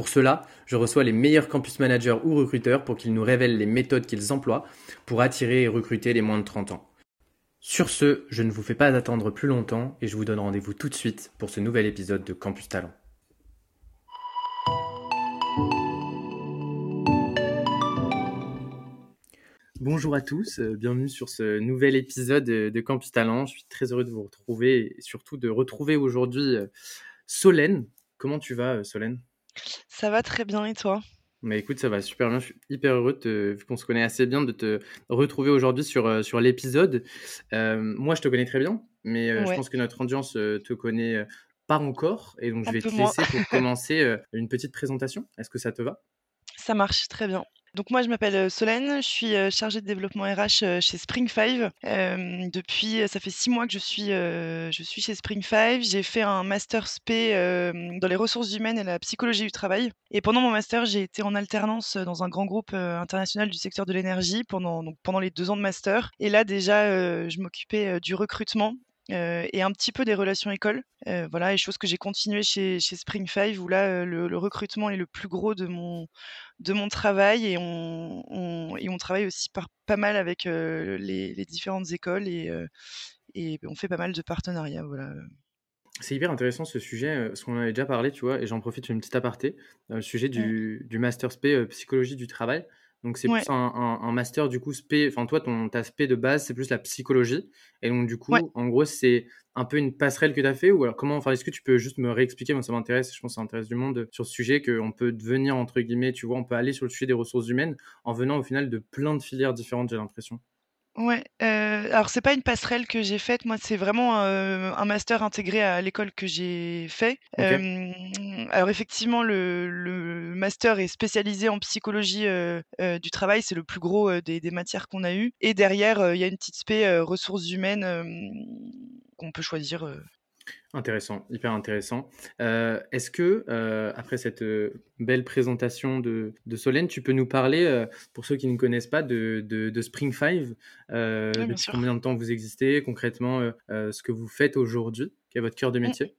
Pour cela, je reçois les meilleurs campus managers ou recruteurs pour qu'ils nous révèlent les méthodes qu'ils emploient pour attirer et recruter les moins de 30 ans. Sur ce, je ne vous fais pas attendre plus longtemps et je vous donne rendez-vous tout de suite pour ce nouvel épisode de Campus Talent. Bonjour à tous, euh, bienvenue sur ce nouvel épisode de Campus Talent. Je suis très heureux de vous retrouver et surtout de retrouver aujourd'hui euh, Solène. Comment tu vas, euh, Solène? Ça va très bien et toi? Mais écoute, ça va super bien. Je suis hyper heureux, vu qu'on se connaît assez bien, de te retrouver aujourd'hui sur, euh, sur l'épisode. Euh, moi, je te connais très bien, mais euh, je pense que notre audience te connaît pas encore. Et donc, je vais te laisser pour commencer une petite présentation. Est-ce que ça te va? Ça marche très bien. Donc moi, je m'appelle, Solène, je suis, chargée de développement RH, chez Spring5. depuis, ça fait six mois que je suis, je suis chez Spring5. J'ai fait un master spé, dans les ressources humaines et la psychologie du travail et pendant mon master, j'ai été en alternance, dans un grand groupe, international du secteur de l'énergie pendant pendant les deux ans de master et là déjà, je m'occupais, du recrutement et un petit peu des relations écoles. voilà, et chose que j'ai continué chez, chez Spring 5 où là, le, recrutement est le plus gros de mon, de mon travail et on, et on travaille aussi par, pas mal avec les, les, différentes écoles et, et on fait pas mal de partenariats. Voilà. C'est hyper intéressant ce sujet, parce qu'on en avait déjà parlé, tu vois, et j'en profite une petite aparté, le sujet mmh. du, du Master SP psychologie du travail. Donc c'est plus un, master du coup spé, enfin toi ton ta spé de base c'est plus la psychologie. Et donc du coup en gros c'est un peu une passerelle que tu as fait ou alors comment enfin est-ce que tu peux juste me réexpliquer? Moi ça m'intéresse je pense que ça intéresse du monde sur ce sujet qu'on peut devenir entre guillemets tu vois on peut aller sur le sujet des ressources humaines en venant au final de plein de filières différentes j'ai l'impression. Ouais, heu, alors c'est pas une passerelle que j'ai faite, moi c'est vraiment, un master intégré à l'école que j'ai fait. alors effectivement le le master est spécialisé en psychologie, du travail, c'est le plus gros, des des matières qu'on a eues et derrière, il y a une petite spé, ressources humaines, qu'on peut choisir, Intéressant, hyper intéressant. Euh, est-ce que, euh, après cette euh, belle présentation de, Solène, tu peux nous parler, pour ceux qui ne connaissent pas, de, de, Spring 5 Depuis combien de temps vous existez, concrètement, ce que vous faites aujourd'hui, quel est votre cœur de mmh. métier?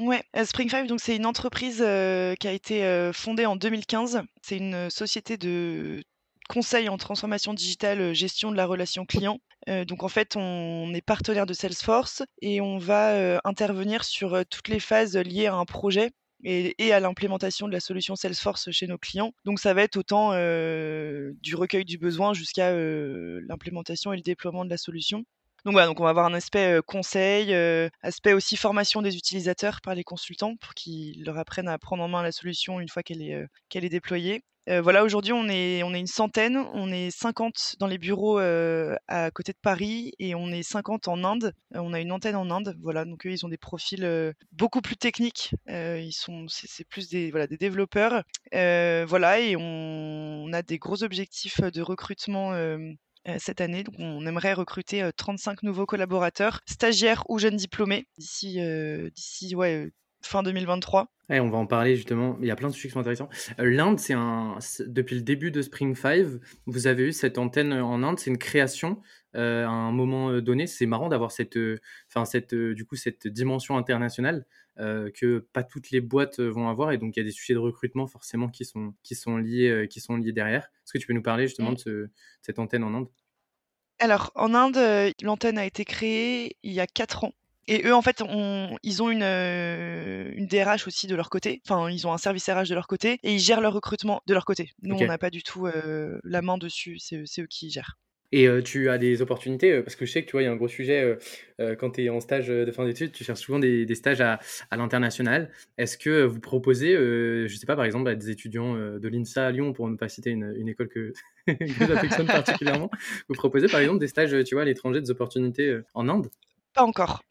Ouais, Spring 5, donc c'est une entreprise qui a été fondée en 2015. C'est une société de conseil en transformation digitale, gestion de la relation client. donc en fait, on est partenaire de Salesforce et on va intervenir sur toutes les phases liées à un projet et, à l'implémentation de la solution Salesforce chez nos clients. Donc ça va être autant du recueil du besoin jusqu'à l'implémentation et le déploiement de la solution. Donc voilà, donc on va avoir un aspect conseil, aspect aussi formation des utilisateurs par les consultants pour qu'ils leur apprennent à prendre en main la solution une fois qu'elle est, qu'elle est déployée voilà, aujourd'hui, on est on est une centaine, on est 50 dans les bureaux, à côté de Paris et on est 50 en Inde. on a une antenne en Inde, voilà, donc eux, ils ont des profils, beaucoup plus techniques. ils sont c'est plus des voilà, des développeurs. voilà et on a des gros objectifs, de recrutement, cette année. Donc on aimerait recruter, 35 nouveaux collaborateurs, stagiaires ou jeunes diplômés d'ici, d'ici ouais, fin 2023. on va en parler justement. Il y a plein de sujets qui sont intéressants. Euh, L'Inde, c'est un. Depuis le début de Spring 5, vous avez eu cette antenne en Inde. C'est une création euh, à un moment euh, donné. C'est marrant d'avoir cette, enfin cette, du coup, cette dimension internationale que pas toutes les boîtes vont avoir. Et donc, il y a des sujets de recrutement forcément qui sont, qui sont, liés, qui sont liés derrière. Est-ce que tu peux nous parler justement mmh. de, cette antenne en Inde? Alors, en Inde, l'antenne a été créée il y a 4 ans. Et eux, en fait, ils ont une, euh, une DRH aussi de leur côté. Enfin, ils ont un service RH de leur côté et ils gèrent leur recrutement de leur côté. Nous, on n'a pas du tout euh, la main dessus. C'est eux qui gèrent. Et euh, tu as des opportunités, parce que je sais que tu vois, il y a un gros sujet quand tu es en stage de fin d'études, tu cherches souvent des, des stages à, à l'international. Est-ce que vous proposez, je ne sais pas, par exemple, à des étudiants de l'INSA à Lyon, pour ne pas citer une, une école que, que j'affectionne particulièrement, vous proposez par exemple des stages, tu vois, à l'étranger, des opportunités en Inde? Pas encore.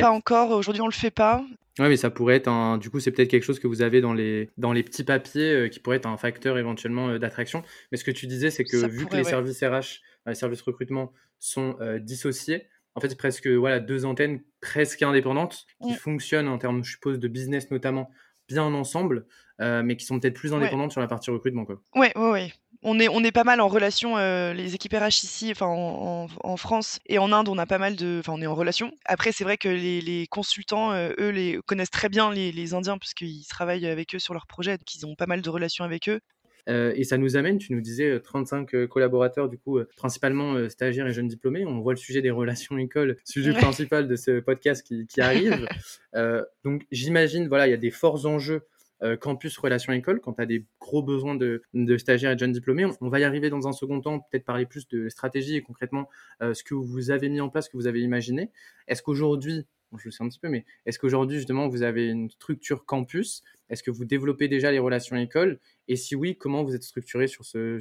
Pas encore, aujourd'hui on le fait pas. Ouais, mais ça pourrait être un. Du coup, c'est peut-être quelque chose que vous avez dans les, dans les petits papiers euh, qui pourrait être un facteur éventuellement euh, d'attraction. Mais ce que tu disais, c'est que vu que les services RH, les services recrutement sont dissociées. En fait, c'est presque voilà, deux antennes presque indépendantes qui fonctionnent en termes, je suppose, de business notamment bien ensemble, mais qui sont peut-être plus indépendantes sur la partie recrutement. Quoi. Ouais, ouais, ouais on est, on est pas mal en relation, euh, les équipes RH ici, enfin en, France et en Inde, on a pas mal de, enfin on est en relation. Après, c'est vrai que les, consultants, euh, eux, les connaissent très bien les, Indiens puisqu'ils travaillent avec eux sur leurs projets, donc ils ont pas mal de relations avec eux. Euh, et ça nous amène, tu nous disais, 35 collaborateurs, du coup, principalement stagiaires et jeunes diplômés. On voit le sujet des relations écoles, sujet principal de ce podcast qui, qui arrive. donc j'imagine, voilà, il y a des forts enjeux euh, campus relation école, quand tu as des gros besoins de, stagiaires et de jeunes diplômés. On, va y arriver dans un second temps, peut-être parler plus de stratégie et concrètement euh, ce que vous avez mis en place, ce que vous avez imaginé. Est-ce qu'aujourd'hui, je le sais un petit peu, mais est-ce qu'aujourd'hui justement vous avez une structure campus? Est-ce que vous développez déjà les relations écoles Et si oui, comment vous êtes structuré sur ce,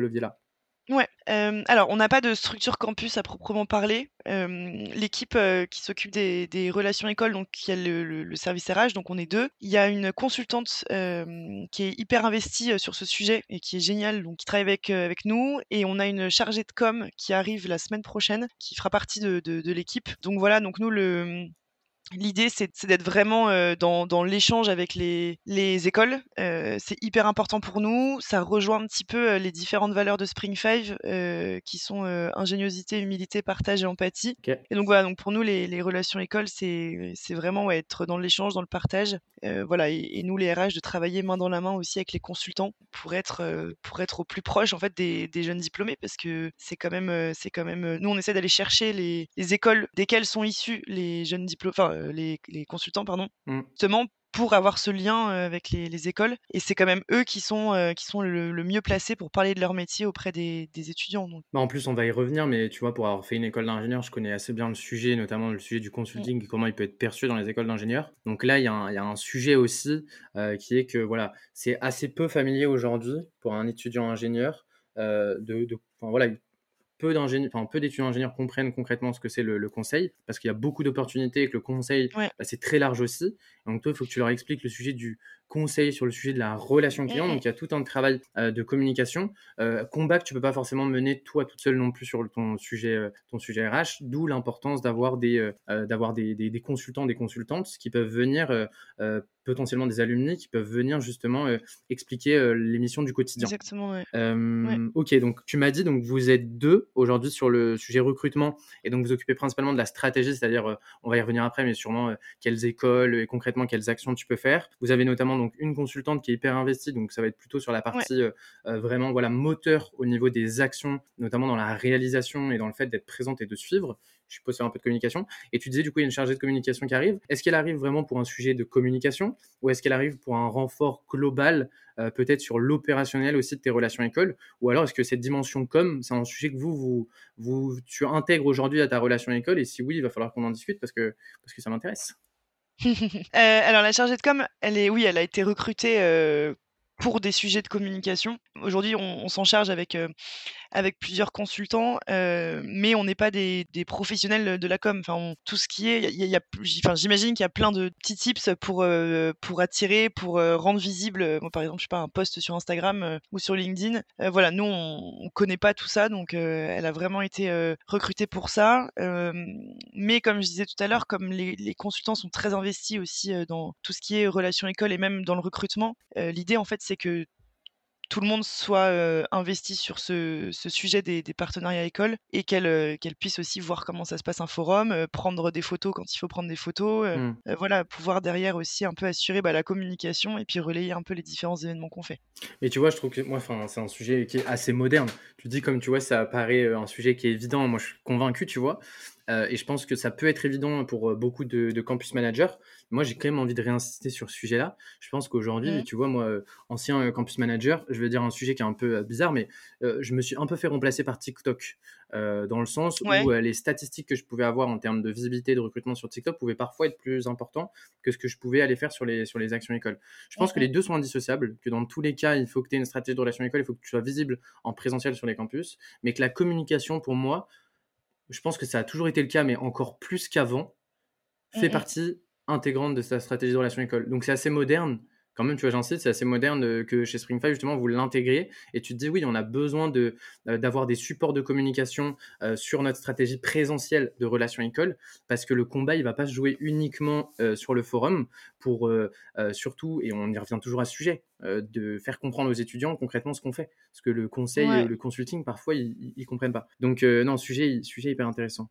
levier-là? Ouais, alors on n'a pas de structure campus à proprement parler. l'équipe, qui s'occupe des relations écoles, donc qui a le service RH, donc on est deux. Il y a une consultante, qui est hyper investie, sur ce sujet et qui est géniale, donc qui travaille avec, avec nous et on a une chargée de com qui arrive la semaine prochaine, qui fera partie de de l'équipe. Donc voilà, donc nous le, L'idée, c'est d'être vraiment dans, l'échange avec les, écoles. c'est hyper important pour nous. Ça rejoint un petit peu les différentes valeurs de Spring Five, qui sont ingéniosité, humilité, partage et empathie. Et donc voilà, donc pour nous, les, relations écoles, c'est vraiment être dans l'échange, dans le partage. voilà, et, nous, les RH, de travailler main dans la main aussi avec les consultants pour être, pour être au plus proche en fait des, jeunes diplômés, parce que c'est quand même, c'est quand même. Nous, on essaie d'aller chercher les, écoles desquelles sont issus les jeunes diplômés, euh, les, consultants, pardon, mmh. justement pour avoir ce lien euh, avec les, écoles. Et c'est quand même eux qui sont, euh, qui sont le, mieux placés pour parler de leur métier auprès des, étudiants. Donc. Bah en plus, on va y revenir, mais tu vois, pour avoir fait une école d'ingénieur, je connais assez bien le sujet, notamment le sujet du consulting, et comment il peut être perçu dans les écoles d'ingénieurs. Donc là, il y, a un, sujet aussi qui est que voilà, c'est assez peu familier aujourd'hui pour un étudiant ingénieur de, de voilà, peu enfin, d'étudiants ingénieurs comprennent concrètement ce que c'est le, conseil, parce qu'il y a beaucoup d'opportunités et que le conseil, bah, c'est très large aussi. Donc toi, il faut que tu leur expliques le sujet du conseil sur le sujet de la relation client. Donc il y a tout un travail euh, de communication, euh, combat que tu peux pas forcément mener toi toute seule non plus sur ton sujet, euh, ton sujet RH. D'où l'importance d'avoir des, d'avoir des, des, consultants, des consultantes qui peuvent venir potentiellement des alumni qui peuvent venir justement expliquer les missions du quotidien. Exactement. Ok, donc tu m'as dit donc vous êtes deux aujourd'hui sur le sujet recrutement et donc vous occupez principalement de la stratégie, c'est-à-dire on va y revenir après, mais sûrement quelles écoles et concrètement quelles actions tu peux faire. Vous avez notamment donc une consultante qui est hyper investie, donc ça va être plutôt sur la partie euh, euh, vraiment voilà moteur au niveau des actions, notamment dans la réalisation et dans le fait d'être présente et de suivre. Je suppose faire un peu de communication. Et tu disais du coup il y a une chargée de communication qui arrive. Est-ce qu'elle arrive vraiment pour un sujet de communication ou est-ce qu'elle arrive pour un renfort global, euh, peut-être sur l'opérationnel aussi de tes relations écoles? Ou alors est-ce que cette dimension com, c'est un sujet que vous, vous, vous tu intègres aujourd'hui à ta relation école? Et si oui, il va falloir qu'on en discute parce que, parce que ça m'intéresse. Euh, alors la chargée de com, elle est, oui, elle a été recrutée euh, pour des sujets de communication. Aujourd'hui, on, s'en charge avec, euh, avec plusieurs consultants, euh, mais on n'est pas des, professionnels de la com. Enfin, tout ce qui est, y y a, enfin, j'imagine qu'il y a plein de petits tips pour, euh, pour attirer, pour rendre visible, par exemple, je sais pas, un post sur Instagram ou sur LinkedIn. voilà, nous, on, on connaît pas tout ça, donc elle a vraiment été recrutée pour ça. mais comme je disais tout à l'heure, comme les, consultants sont très investis aussi dans tout ce qui est relations école et même dans le recrutement, l'idée, en fait, c'est que tout le monde soit investi sur ce, sujet des, partenariats écoles et qu'elle puisse aussi voir comment ça se passe un forum, prendre des photos quand il faut prendre des photos, mmh. voilà, pouvoir derrière aussi un peu assurer bah, la communication et puis relayer un peu les différents événements qu'on fait. Mais tu vois, je trouve que moi, c'est un sujet qui est assez moderne. Tu dis comme tu vois, ça paraît un sujet qui est évident. Moi, je suis convaincu, tu vois. Euh, et je pense que ça peut être évident pour euh, beaucoup de, campus managers. Moi, j'ai quand même envie de réinsister sur ce sujet-là. Je pense qu'aujourd'hui, mmh. tu vois, moi, euh, ancien campus manager, je vais dire un sujet qui est un peu bizarre, mais je me suis un peu fait remplacer par TikTok. dans le sens où les statistiques que je pouvais avoir en termes de visibilité de recrutement sur TikTok pouvaient parfois être plus importants que ce que je pouvais aller faire sur les, sur les actions écoles. Je pense que les deux sont indissociables, que dans tous les cas, il faut que tu aies une stratégie de relation école, il faut que tu sois visible en présentiel sur les campus, mais que la communication, pour moi, je pense que ça a toujours été le cas, mais encore plus qu'avant, fait partie intégrante de sa stratégie de relation école. Donc c'est assez moderne quand même, tu vois, j'insiste, c'est assez moderne que chez Spring justement, vous l'intégriez et tu te dis, oui, on a besoin de, d'avoir des supports de communication sur notre stratégie présentielle de relations école parce que le combat, il va pas se jouer uniquement sur le forum pour surtout, et on y revient toujours à ce sujet, de faire comprendre aux étudiants concrètement ce qu'on fait. Parce que le conseil, le consulting, parfois, ils, ne comprennent pas. Donc, non, sujet, sujet hyper intéressant.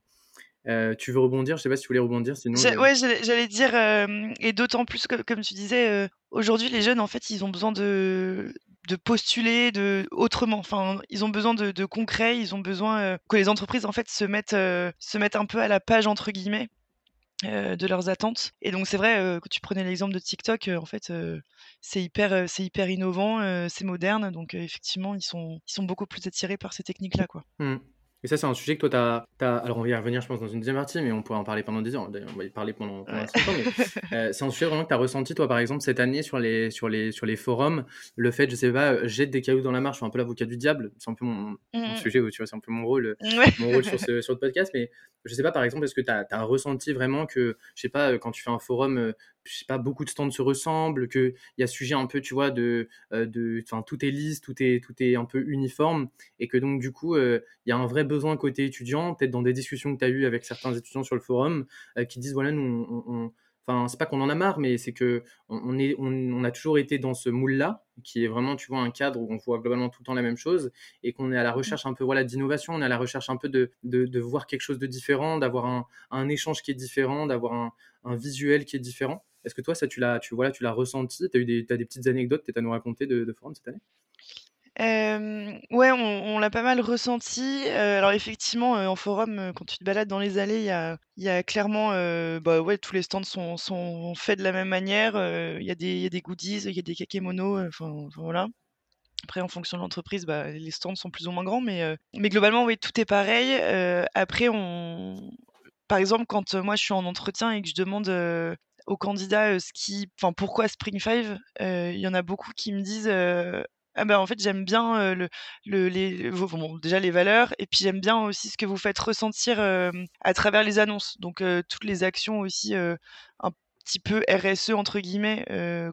Euh, tu veux rebondir? Je sais pas si tu voulais rebondir, sinon. Ouais, j'allais dire, et d'autant plus que, comme tu disais, aujourd'hui les jeunes en fait ils ont besoin de, de postuler de autrement. Enfin, ils ont besoin de, concret, ils ont besoin que les entreprises en fait se mettent, se mettent un peu à la page entre guillemets. de leurs attentes et donc c'est vrai que tu prenais l'exemple de TikTok en fait c'est hyper c'est hyper innovant c'est moderne donc effectivement ils sont ils sont beaucoup plus attirés par ces techniques là quoi mmh. Et ça, c'est un sujet que toi, tu as, Alors, on va y revenir, je pense, dans une deuxième partie, mais on pourrait en parler pendant des heures. D'ailleurs, on va y parler pendant, pendant temps. Euh, c'est un sujet vraiment que tu as ressenti, toi, par exemple, cette année sur les, sur les, sur les forums. Le fait, je sais pas, euh, jette des cailloux dans la marche, je suis un peu l'avocat du diable. C'est un peu mon, mmh. sujet, tu vois, c'est un peu mon rôle, mon rôle sur, ce, sur le podcast. Mais je sais pas, par exemple, est-ce que tu as, ressenti vraiment que, je sais pas, quand tu fais un forum je sais pas, beaucoup de stands se ressemblent, qu'il y a sujet un peu, tu vois, de, euh, de, tout est lisse, tout est, tout est un peu uniforme, et que donc, du coup, euh, il y a un vrai besoin côté étudiant, peut-être dans des discussions que tu as eues avec certains étudiants sur le forum, euh, qui disent, voilà, nous, on Enfin, c'est pas qu'on en a marre, mais c'est que on, est, on, a toujours été dans ce moule-là, qui est vraiment, tu vois, un cadre où on voit globalement tout le temps la même chose, et qu'on est à la recherche un peu, voilà, d'innovation, on est à la recherche un peu de, de, voir quelque chose de différent, d'avoir un, un, échange qui est différent, d'avoir un, un, visuel qui est différent. Est-ce que toi, ça, tu l'as, tu, voilà, tu l'as ressenti? Tu as eu des, as des petites anecdotes peut-être à nous raconter de, de forum cette année? Ouais, on l'a pas mal ressenti. alors effectivement, en forum, quand tu te balades dans les allées, il y a clairement, bah, ouais, tous les stands sont faits de la même manière. il y a des goodies, il y a des kakémonos, enfin voilà. Après en fonction de l'entreprise, bah, les stands sont plus ou moins grands, mais mais globalement, tout est pareil. après on par exemple, quand, moi je suis en entretien et que je demande, aux candidats, ce qui enfin pourquoi Spring Five, il y en a beaucoup qui me disent, ah bah, en fait, j'aime bien, le le les bon, déjà les valeurs et puis j'aime bien aussi ce que vous faites ressentir, à travers les annonces. Donc toutes les actions aussi, un petit peu «RSE» entre guillemets,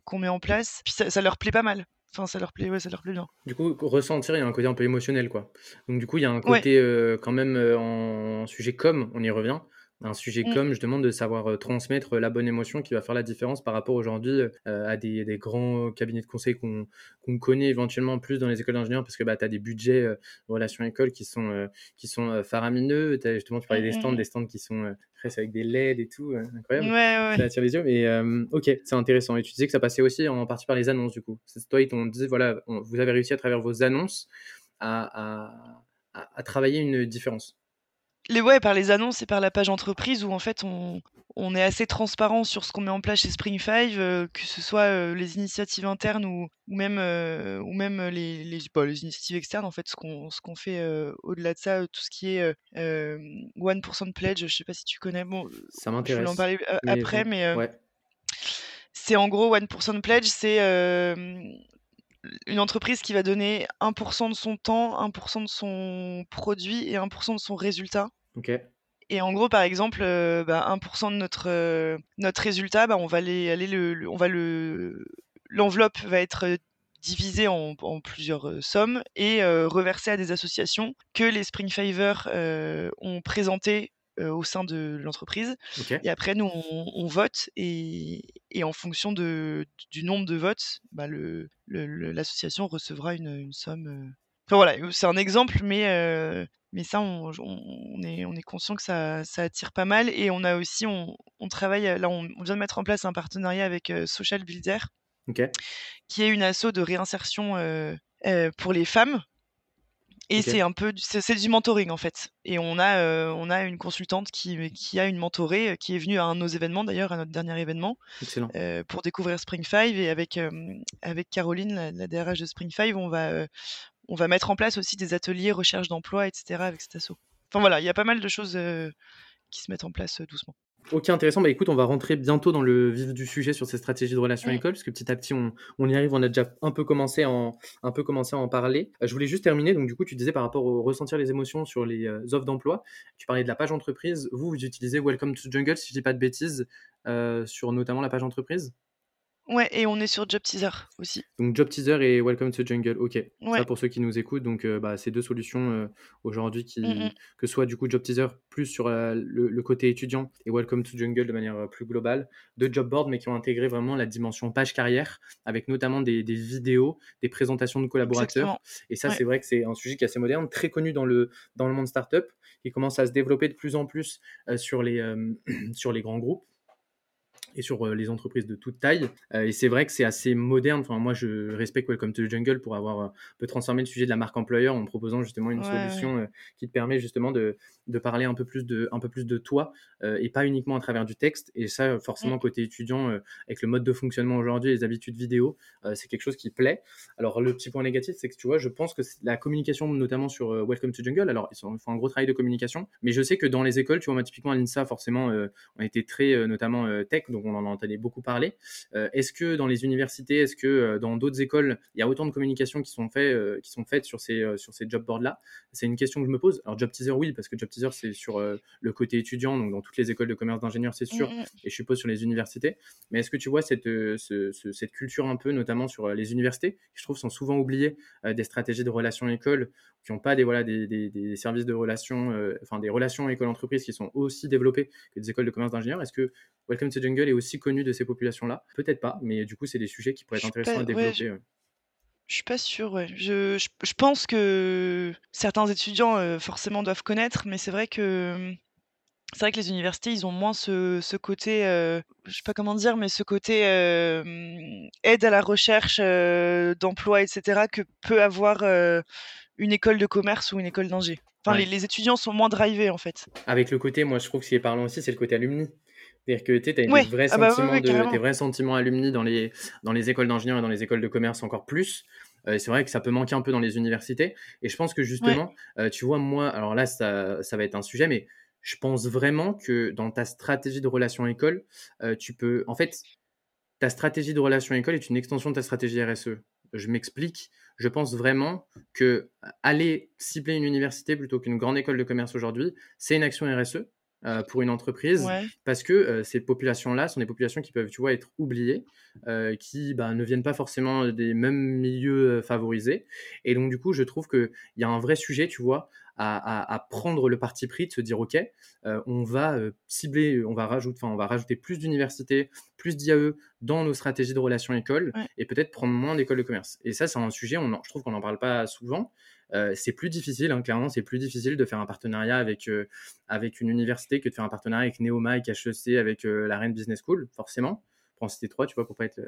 qu'on met en place. Puis ça ça leur plaît pas mal. Enfin, ça leur plaît ouais, ça leur plaît bien. Du coup, ressentir, il y a un côté un peu émotionnel, quoi. Donc du coup, il y a un côté, quand même, en sujet com, on y revient un sujet mmh. comme, je demande de savoir transmettre la bonne émotion qui va faire la différence par rapport aujourd'hui à des, des, grands cabinets de conseil qu'on connaît éventuellement plus dans les écoles d'ingénieurs parce que bah, tu as des budgets relations écoles qui sont, qui sont faramineux. As, justement, tu parlais des stands, mmh, des stands qui sont presque avec des LED et tout, incroyable. Ouais, ouais. Ça les yeux, mais ok, c'est intéressant. Et tu disais que ça passait aussi en partie par les annonces du coup. Toi, ils t'ont dit, voilà, vous avez réussi à travers vos annonces à, à, à travailler une différence. Les ouais, par les annonces et par la page entreprise où en fait on, on est assez transparent sur ce qu'on met en place chez Spring Five, euh, que ce soit euh, les initiatives internes ou, ou même, euh, ou même les, les, bah, les, initiatives externes, en fait, ce qu'on ce qu'on fait au-delà de ça, tout ce qui est 1% Pledge, je sais pas si tu connais, bon, ça m'intéresse. Je vais en parler après, mais ouais. c'est en gros 1% Pledge, c'est une entreprise qui va donner 1% de son temps, 1% de son produit et 1% de son résultat. Et en gros, par exemple, 1% euh, bah, de notre, euh, notre résultat, bah, on va aller, aller le, on va le, l'enveloppe va être divisée en, plusieurs euh, sommes et reversée à des associations que les Spring Favor ont présentées au sein de l'entreprise. Et après, nous, on, vote et, et, en fonction de, du nombre de votes, bah, l'association le, recevra une, une somme. Enfin voilà, c'est un exemple, mais, mais ça, on, on, est, on est conscient que ça, ça, attire pas mal. Et on a aussi, on, on travaille, là, on, vient de mettre en place un partenariat avec Social Builder, qui est une asso de réinsertion pour les femmes et c'est un peu, c'est du mentoring en fait. Et on a, euh, on a une consultante qui, qui a une mentorée, euh, qui est venue à un de nos événements d'ailleurs, à notre dernier événement, euh, pour découvrir Spring Five. Et avec, avec Caroline, la, DRH de Spring Five, on va, on va mettre en place aussi des ateliers recherche d'emploi, etc. avec cet asso. Enfin voilà, il y a pas mal de choses qui se mettent en place doucement. Ok, intéressant. Bah écoute, on va rentrer bientôt dans le vif du sujet sur ces stratégies de relations école, parce que petit à petit, on, on, y arrive. On a déjà un peu commencé à en, un peu commencé à en parler. Euh, je voulais juste terminer. Donc, du coup, tu disais par rapport au ressentir les émotions sur les euh, offres d'emploi, tu parlais de la page entreprise. Vous, vous utilisez Welcome to Jungle, si je dis pas de bêtises, euh, sur notamment la page entreprise? Ouais, et on est sur Job Teaser aussi. Donc Job Teaser et Welcome to Jungle, ok. Ça pour ceux qui nous écoutent, donc euh, bah, ces deux solutions euh, aujourd'hui qui, mmh, mmh. que soit du coup Job Teaser plus sur euh, le, côté étudiant et Welcome to Jungle de manière plus globale, deux job boards mais qui ont intégré vraiment la dimension page carrière avec notamment des, vidéos, des présentations de collaborateurs. Et ça c'est vrai que c'est un sujet qui est assez moderne, très connu dans le, dans le monde startup, qui commence à se développer de plus en plus sur, les, sur les grands groupes et sur euh, les entreprises de toute taille. Euh, et c'est vrai que c'est assez moderne. Enfin, moi, je respecte Welcome to the Jungle pour avoir un peu transformé le sujet de la marque employeur en proposant justement une solution euh, qui te permet justement de, de, parler un peu plus de, un peu plus de toi et pas uniquement à travers du texte. Et ça, forcément, côté étudiant, avec le mode de fonctionnement aujourd'hui, les habitudes vidéo, c'est quelque chose qui plaît. Alors, le petit point négatif, c'est que tu vois, je pense que la communication, notamment sur Welcome to Jungle, alors ils font un gros travail de communication, mais je sais que dans les écoles, tu vois, typiquement à l'INSA, forcément, on était très, notamment tech, donc on en entendait beaucoup parler. Euh, est-ce que dans les universités, est-ce que euh, dans d'autres écoles, il y a autant de communication qui sont, fait, euh, qui sont faites sur ces, sur ces job boards-là? C'est une question que je me pose. Alors, Job Teaser, oui, parce que Job Teaser, c'est sur le côté étudiant, donc dans toutes les écoles de commerce d'ingénieurs, c'est sûr, mm, mm. et je suppose sur les universités. Mais est-ce que tu vois cette, cette culture un peu, notamment sur les universités, qui je trouve sont souvent oubliées des stratégies de relations école, qui n'ont pas des, voilà, des, des, services de relations, enfin des relations école-entreprise qui sont aussi développées que des écoles de commerce d'ingénieurs Est-ce que Welcome to Jungle est aussi connu de ces populations-là? Peut-être pas, mais du coup, c'est des sujets qui pourraient être intéressants à développer. je... je suis pas sûre, ouais. Je, je, pense que certains étudiants euh, forcément doivent connaître, mais c'est vrai que c'est vrai que les universités, ils ont moins ce, ce côté, euh, je sais pas comment dire, mais ce côté euh, aide à la recherche d'emploi, etc., que peut avoir une école de commerce ou une école d'ingé. Enfin, les, les, étudiants sont moins drivés en fait. Avec le côté, moi je trouve que ce qui est parlant aussi, c'est le côté alumni. C'est-à-dire que tu as des vrais, ah bah de, des vrais sentiments alumni dans les, dans les écoles d'ingénieurs et dans les écoles de commerce encore plus. Euh, c'est vrai que ça peut manquer un peu dans les universités. Et je pense que justement, euh, tu vois, moi, alors là, ça, ça, va être un sujet, mais je pense vraiment que dans ta stratégie de relation école, euh, tu peux. En fait, ta stratégie de relation école est une extension de ta stratégie RSE. Je m'explique. Je pense vraiment que aller cibler une université plutôt qu'une grande école de commerce aujourd'hui, c'est une action RSE euh, pour une entreprise parce que euh, ces populations-là sont des populations qui peuvent, tu vois, être oubliées, euh, qui bah, ne viennent pas forcément des mêmes milieux favorisés. Et donc, du coup, je trouve qu'il y a un vrai sujet, tu vois, à, prendre le parti pris de se dire, OK, on va cibler, on va, rajouter, on va rajouter plus d'universités, plus d'IAE dans nos stratégies de relations écoles et peut-être prendre moins d'écoles de commerce. Et ça, c'est un sujet, on je trouve qu'on n'en parle pas souvent. Euh, c'est plus difficile, hein, clairement, c'est plus difficile de faire un partenariat avec, euh, avec une université que de faire un partenariat avec Neoma, avec HEC, avec euh, la Rennes Business School, forcément. En citer trois, tu vois, pour pas être.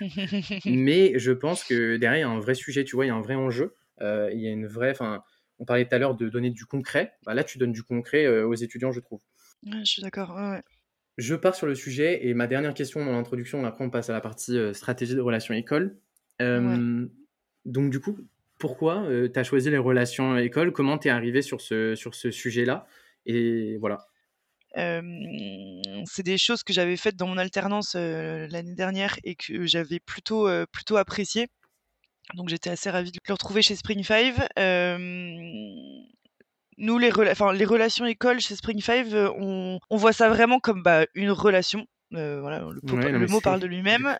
Mais je pense que derrière, il y a un vrai sujet, tu vois, il y a un vrai enjeu. il y a une vraie. Enfin, on parlait tout à l'heure de donner du concret. Bah, là, tu donnes du concret aux étudiants, je trouve. je suis d'accord. Je pars sur le sujet et ma dernière question dans l'introduction, après on passe à la partie stratégie de relations école. Donc du coup, pourquoi euh, tu as choisi les relations école? Comment tu es arrivé sur ce, sur ce sujet-là? Et voilà. c'est des choses que j'avais faites dans mon alternance l'année dernière et que j'avais plutôt, plutôt apprécié. Donc j'étais assez ravie de le retrouver chez Spring 5. nous, les, les relations école chez Spring 5, on, on voit ça vraiment comme bah, une relation euh, voilà, le, mot parle de lui-même.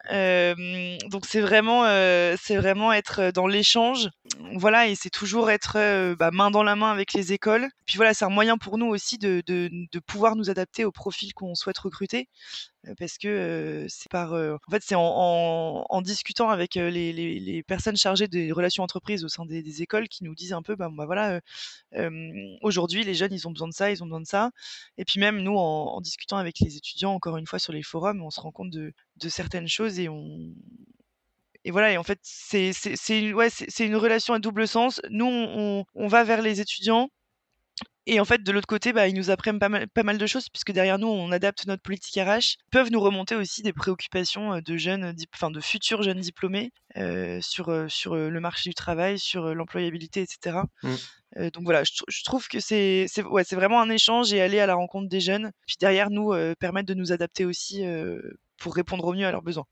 donc c'est vraiment, c'est vraiment être dans l'échange. Voilà, et c'est toujours être bah, main dans la main avec les écoles. Puis voilà, c'est un moyen pour nous aussi de, de, de pouvoir nous adapter au profil qu'on souhaite recruter parce que c'est par en fait c'est en, discutant avec les, personnes chargées des relations entreprises au sein des, écoles qui nous disent un peu bah, bah voilà aujourd'hui les jeunes ils ont besoin de ça ils ont besoin de ça et puis même nous en, discutant avec les étudiants encore une fois sur les forums on se rend compte de, certaines choses et on et voilà, et en fait, c'est une, ouais, une relation à double sens. Nous, on va vers les étudiants, et en fait, de l'autre côté, bah, ils nous apprennent pas mal, pas mal de choses, puisque derrière nous, on adapte notre politique RH. Ils peuvent nous remonter aussi des préoccupations de jeunes, enfin de futurs jeunes diplômés euh, sur, sur le marché du travail, sur l'employabilité, etc. Mmh. Euh, donc voilà, je, trouve que c'est ouais, vraiment un échange et aller à la rencontre des jeunes. Puis derrière, nous, euh, permettre de nous adapter aussi pour répondre au mieux à leurs besoins.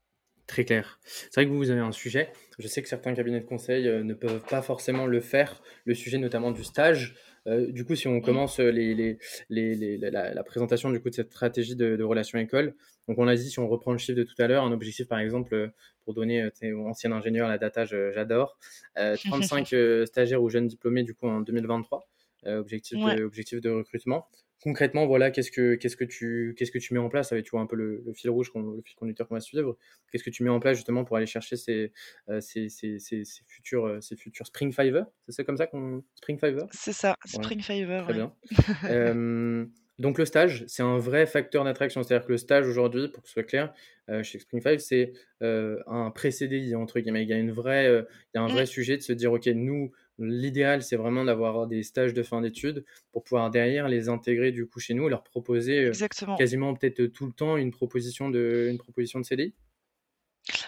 Très clair. C'est vrai que vous, vous avez un sujet. Je sais que certains cabinets de conseil ne peuvent pas forcément le faire. Le sujet notamment du stage. Du coup, si on commence les, les, les, la, présentation du coup de cette stratégie de, de relation école, donc on a dit si on reprend le chiffre de tout à l'heure, un objectif par exemple pour donner mon ancien ingénieur la data, j'adore, 35 stagiaires ou jeunes diplômés du coup en 2023, objectif, de, objectif de recrutement concrètement, voilà, qu'est-ce que, qu'est-ce que tu, qu'est-ce que tu mets en place avec, tu vois, un peu le, fil rouge, le fil conducteur qu'on va suivre. Qu'est-ce que tu mets en place justement pour aller chercher ces, euh, ces, ces, ces, futurs, euh, ces futurs Spring Fiver? C'est comme ça qu'on Spring Fiver? C'est ça, Spring Fiver. Très bien. donc le stage, c'est un vrai facteur d'attraction. C'est-à-dire que le stage aujourd'hui, pour que ce soit clair, euh, chez Spring Five, c'est un précédé entre guillemets. Il y a, une vraie, il y a un mmh. vrai sujet de se dire, OK, nous, L'idéal, c'est vraiment d'avoir des stages de fin d'études pour pouvoir derrière les intégrer du coup chez nous, leur proposer quasiment peut-être tout le temps une proposition de, une proposition de CDI.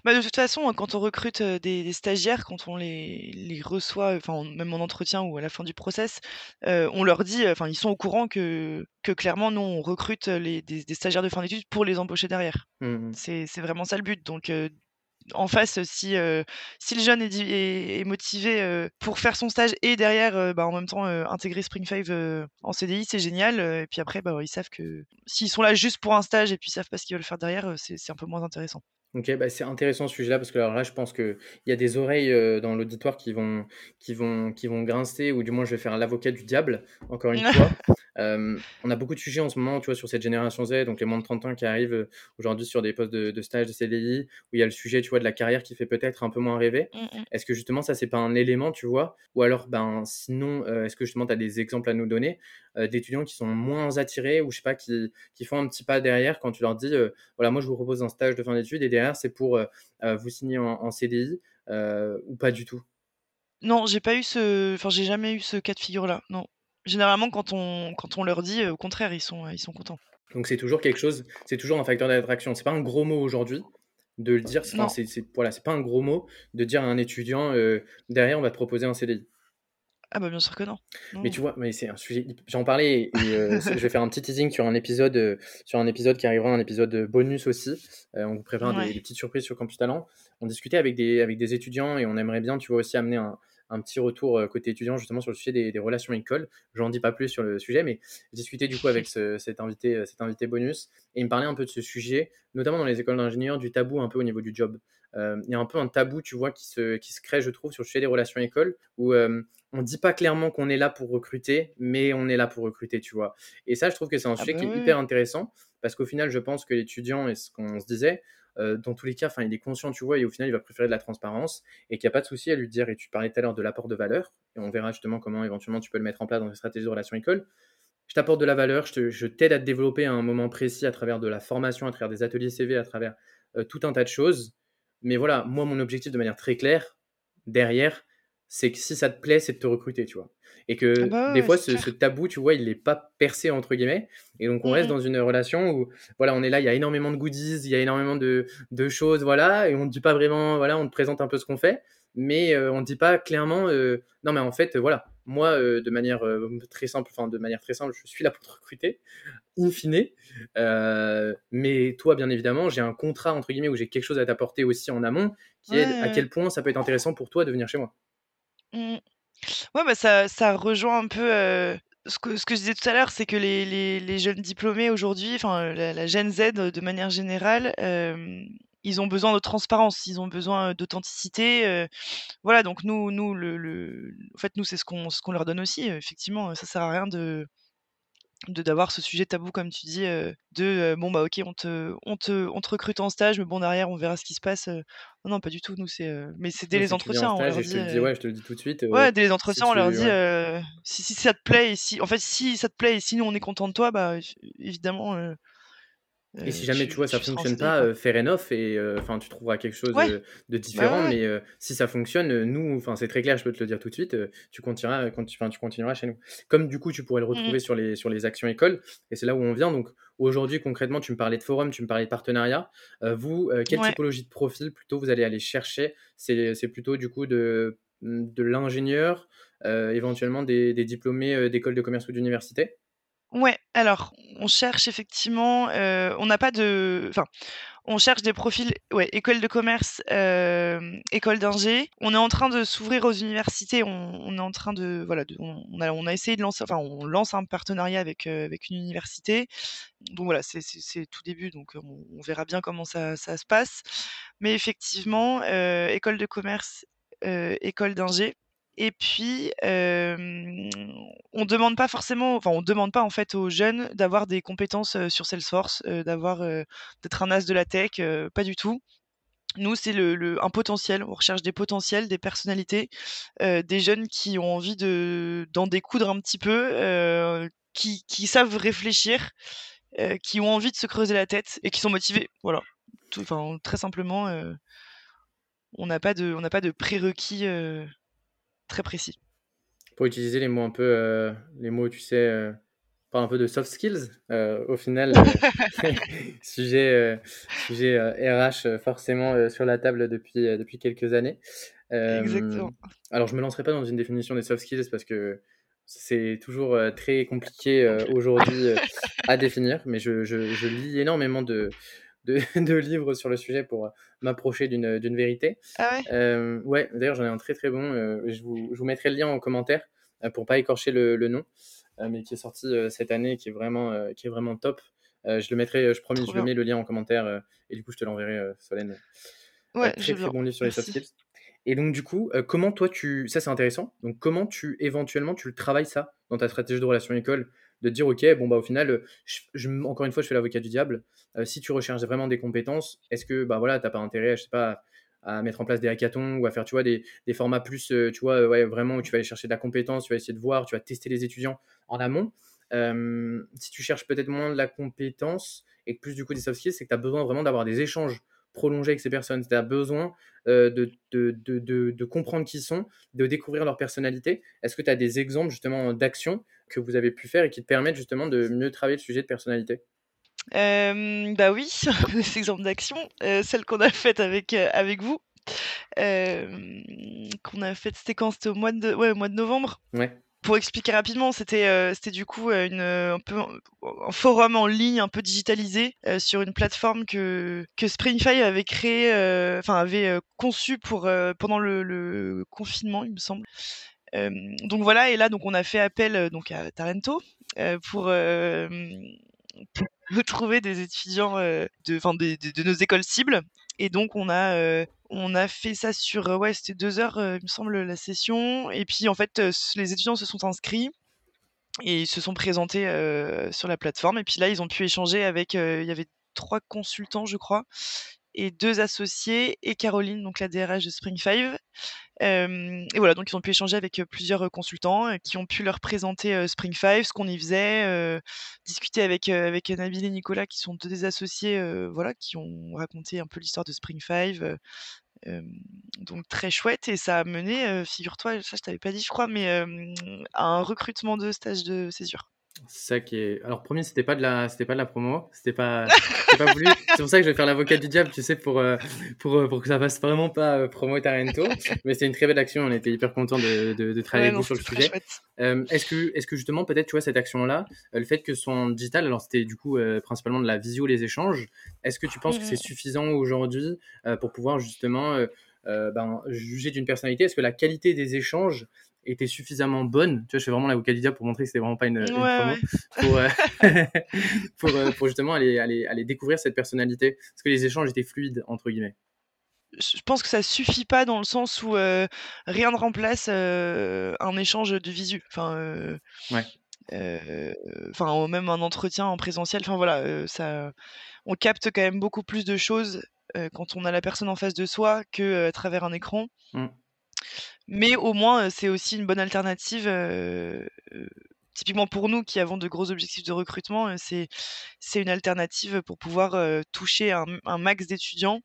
Bah, de toute façon, quand on recrute des, stagiaires, quand on les, les reçoit, enfin même en entretien ou à la fin du process, on leur dit, enfin ils sont au courant que, que clairement nous on recrute les, des, stagiaires de fin d'études pour les embaucher derrière. Mmh c'est vraiment ça le but. Donc en face, si, si le jeune est, motivé pour faire son stage et derrière, bah, en même temps, intégrer Spring Five en CDI, c'est génial. et puis après, bah, ils savent que s'ils sont là juste pour un stage et puis ils savent pas ce qu'ils veulent faire derrière, c'est un peu moins intéressant. Ok, bah c'est intéressant ce sujet-là parce que alors là, je pense qu'il y a des oreilles dans l'auditoire qui vont, qui, vont, qui vont grincer, ou du moins je vais faire l'avocat du diable, encore une fois. Euh, on a beaucoup de sujets en ce moment, tu vois, sur cette génération Z, donc les moins de 30 ans qui arrivent euh, aujourd'hui sur des postes de, stage, de CDI, où il y a le sujet, tu vois, de la carrière qui fait peut-être un peu moins rêver. Mmh, mmh. Est-ce que justement, ça, c'est pas un élément, tu vois? Ou alors, ben, sinon, euh, est-ce que justement, tu as des exemples à nous donner? D'étudiants qui sont moins attirés ou je sais pas, qui, qui, font un petit pas derrière quand tu leur dis, voilà, moi, je vous propose un stage de fin d'études et derrière, c'est pour vous signer en, en CDI ou pas du tout non, j'ai pas eu ce, enfin, j'ai jamais eu ce cas de figure-là. Non généralement, quand on, quand on leur dit, au contraire, ils sont, ils sont contents. Donc c'est toujours quelque chose, c'est toujours un facteur d'attraction. C'est pas un gros mot aujourd'hui de le dire. c'est, voilà, c'est pas un gros mot de dire à un étudiant derrière, on va te proposer un CDI. Ah bah bien sûr que non. Mais tu vois, mais c'est un sujet. J'en parlais et, je vais faire un petit teasing sur un épisode, sur un épisode qui arrivera, un épisode bonus aussi. on vous prépare des, des, petites surprises sur Campus Talent. On discutait avec des, avec des étudiants et on aimerait bien, tu vois, aussi amener un, un petit retour euh, côté étudiant justement sur le sujet des, relations école. Je n'en dis pas plus sur le sujet, mais j'ai discuté du coup avec cet, invité, euh, cet invité bonus et il me parlait un peu de ce sujet, notamment dans les écoles d'ingénieurs, du tabou un peu au niveau du job. Euh, il y a un peu un tabou, tu vois, qui se, qui se crée, je trouve, sur le sujet des relations école, où on on dit pas clairement qu'on est là pour recruter, mais on est là pour recruter, tu vois. Et ça, je trouve que c'est un ah sujet qui est hyper intéressant, parce qu'au final, je pense que l'étudiant, et ce qu'on se disait, euh, dans tous les cas, il est conscient, tu vois, et au final, il va préférer de la transparence et qu'il n'y a pas de souci à lui dire, et tu parlais tout à l'heure de l'apport de valeur, et on verra justement comment éventuellement tu peux le mettre en place dans une stratégie de relation école. Je t'apporte de la valeur, je t'aide à te développer à un moment précis à travers de la formation, à travers des ateliers CV, à travers euh, tout un tas de choses. Mais voilà, moi, mon objectif de manière très claire, derrière, c'est que si ça te plaît, c'est de te recruter, tu vois. Et que ah bah des fois, ce, tabou, tu vois, il n'est pas percé, entre guillemets. Et donc, on reste dans une relation où, voilà, on est là, il y a énormément de goodies, il y a énormément de, de choses, voilà, et on ne dit pas vraiment, voilà, on te présente un peu ce qu'on fait, mais euh, on ne dit pas clairement, euh, non, mais en fait, voilà, moi, euh, de manière très simple, enfin, de manière très simple, je suis là pour te recruter, in fine. mais toi, bien évidemment, j'ai un contrat, entre guillemets, où j'ai quelque chose à t'apporter aussi en amont, qui est à quel point ça peut être intéressant pour toi de venir chez moi. Mmh. Ouais, bah, ça ça rejoint un peu, ce que ce que je disais tout à l'heure, c'est que les les les jeunes diplômés aujourd'hui, enfin, la la Gen Z, de manière générale, ils ont besoin de transparence, ils ont besoin, d'authenticité, voilà, donc nous nous le le en fait, nous, c'est ce qu'on ce qu'on leur donne aussi, effectivement, ça sert à rien de de d'avoir ce sujet tabou comme tu dis de bon bah ok on te on te on te recrute en stage mais bon derrière on verra ce qui se passe non non pas du tout nous c'est mais c'est dès les entretiens on leur dit, ouais je te le dis tout de suite ouais dès les entretiens on leur dit si, si ça te plaît et si en fait si ça te plaît et si nous on est content de toi bah évidemment et si euh, jamais tu, vois ça fonctionne pas, euh, fair enough et euh, enfin tu trouveras quelque chose de, différent. Mais si ça fonctionne, nous, enfin c'est très clair, je peux te le dire tout de suite, tu continueras, tu continueras chez nous. Comme du coup tu pourrais le mmh retrouver sur les sur les actions écoles et c'est là où on vient. Donc aujourd'hui concrètement, tu me parlais de forum, tu me parlais de partenariat. vous, quelle typologie de profil plutôt vous allez aller chercher? C'est plutôt du coup de de l'ingénieur, éventuellement des, des diplômés d'école de commerce ou d'université? Ouais, alors on cherche effectivement, on n'a pas de enfin, On cherche des profils, ouais, école de commerce, école d'ingé. On est en train de s'ouvrir aux universités. On, est en train de, voilà, on, a, essayé de lancer, enfin, on lance un partenariat avec, une université. Donc voilà, c'est tout début, donc on, verra bien comment ça, ça, se passe. Mais effectivement, école de commerce, école d'ingé. Et puis, on demande pas forcément, enfin, on demande pas en fait aux jeunes d'avoir des compétences sur Salesforce, d'avoir d'être un as de la tech, pas du tout. Nous, c'est le, un potentiel. On recherche des potentiels, des personnalités, des jeunes qui ont envie de d'en découdre un petit peu, qui, qui, savent réfléchir, qui ont envie de se creuser la tête et qui sont motivés. Voilà. Très simplement, on n'a pas on n'a pas de prérequis très précis. Pour utiliser les mots un peu, euh, les mots, tu sais, euh, parle un peu de soft skills. Euh, au final, sujet, sujet RH forcément sur la table depuis, depuis quelques années. Exactement. Alors, je ne me lancerai pas dans une définition des soft skills parce que c'est toujours très compliqué aujourd'hui à définir, mais je, je, je, lis énormément de, de, livres sur le sujet pour euh, m'approcher d'une vérité. Ah ouais? Euh, Ouais, d'ailleurs, j'en ai un très très bon. Euh, je, vous, je, vous, mettrai le lien en commentaire pour pas écorcher le, le nom, mais qui est sorti cette année, qui est vraiment, qui est vraiment top. je le mettrai, je promets, je le mets le lien en commentaire et du coup, je te l'enverrai, Solène. Ouais, très très bon livre sur les soft skills. Et donc, du coup, comment toi, tu. Ça, c'est intéressant. Donc, comment tu, éventuellement, tu le travailles ça dans ta stratégie de relation école de dire ok bon bah au final encore une fois je fais l'avocat du diable euh, si tu recherches vraiment des compétences est-ce que bah voilà t'as pas intérêt je sais pas à mettre en place des hackathons ou à faire tu vois des, des formats plus euh, tu vois ouais, vraiment où tu vas aller chercher de la compétence tu vas essayer de voir tu vas tester les étudiants en amont euh, si tu cherches peut-être moins de la compétence et plus du coup des soft skills c'est que tu as besoin vraiment d'avoir des échanges prolonger avec ces personnes. Tu as besoin de, de, de, de, comprendre qui ils sont, de découvrir leur personnalité. Est-ce que tu as des exemples justement d'actions que vous avez pu faire et qui te permettent justement de mieux travailler le sujet de personnalité? Euh, bah oui, des exemples d'actions, euh, celle qu'on a faite avec, avec vous, qu'on a faite, c'était quand? C'était au mois de, ouais, au mois de novembre. Ouais. Pour expliquer rapidement, c'était euh, c'était du coup euh, une, un peu un forum en ligne un peu digitalisé euh, sur une plateforme que que Spring5 avait créé, enfin avait conçu pour pendant le, confinement, il me semble. Donc voilà, et là donc on a fait appel donc à Tarento pour, pour trouver des étudiants de, de, de, nos écoles cibles. Et donc on a on a fait ça sur, ouais, c'était deux heures, il me semble, la session. Et puis, en fait, les étudiants se sont inscrits et ils se sont présentés sur la plateforme. Et puis là, ils ont pu échanger avec, il y avait trois consultants, je crois, et deux associés, et Caroline, donc la DRH de Spring 5. et voilà, donc ils ont pu échanger avec plusieurs consultants qui ont pu leur présenter Spring 5, ce qu'on y faisait, discuter avec, avec Nabil et Nicolas, qui sont deux des associés, voilà, qui ont raconté un peu l'histoire de Spring 5. donc très chouette et ça a mené, figure-toi, ça je t'avais pas dit je crois, mais à un recrutement de stage de césure. Ça qui est. Alors, premier, c'était pas de la, c'était pas de la promo, c'était pas, pas voulu. C'est pour ça que je vais faire l'avocat du diable, tu sais, pour, euh, pour, euh, pour que ça fasse vraiment pas euh, promo Tarento. Mais c'était une très belle action, on était hyper content de, de, travailler avec vous sur le sujet. est-ce que, est-ce que justement, peut-être, tu vois, cette action-là, le fait que en digital, alors c'était du coup principalement de la visio, les échanges, est-ce que tu penses que c'est mmh. suffisant aujourd'hui pour pouvoir justement ben, juger d'une personnalité? Est-ce que la qualité des échanges était suffisamment bonne. Tu vois, je fais vraiment l'avocat du diable pour montrer que c'était vraiment pas une, promo. Pour, euh, pour, euh, pour, justement aller, aller, aller découvrir cette personnalité. Est-ce que les échanges étaient fluides, entre guillemets je pense que ça suffit pas dans le sens où euh, rien ne remplace un échange de visu. Enfin, ouais. enfin, même un entretien en présentiel. Enfin voilà, ça, on capte quand même beaucoup plus de choses quand on a la personne en face de soi que à travers un écran. Mmh. Mais au moins, c'est aussi une bonne alternative, typiquement pour nous qui avons de gros objectifs de recrutement, c'est une alternative pour pouvoir, toucher un max d'étudiants,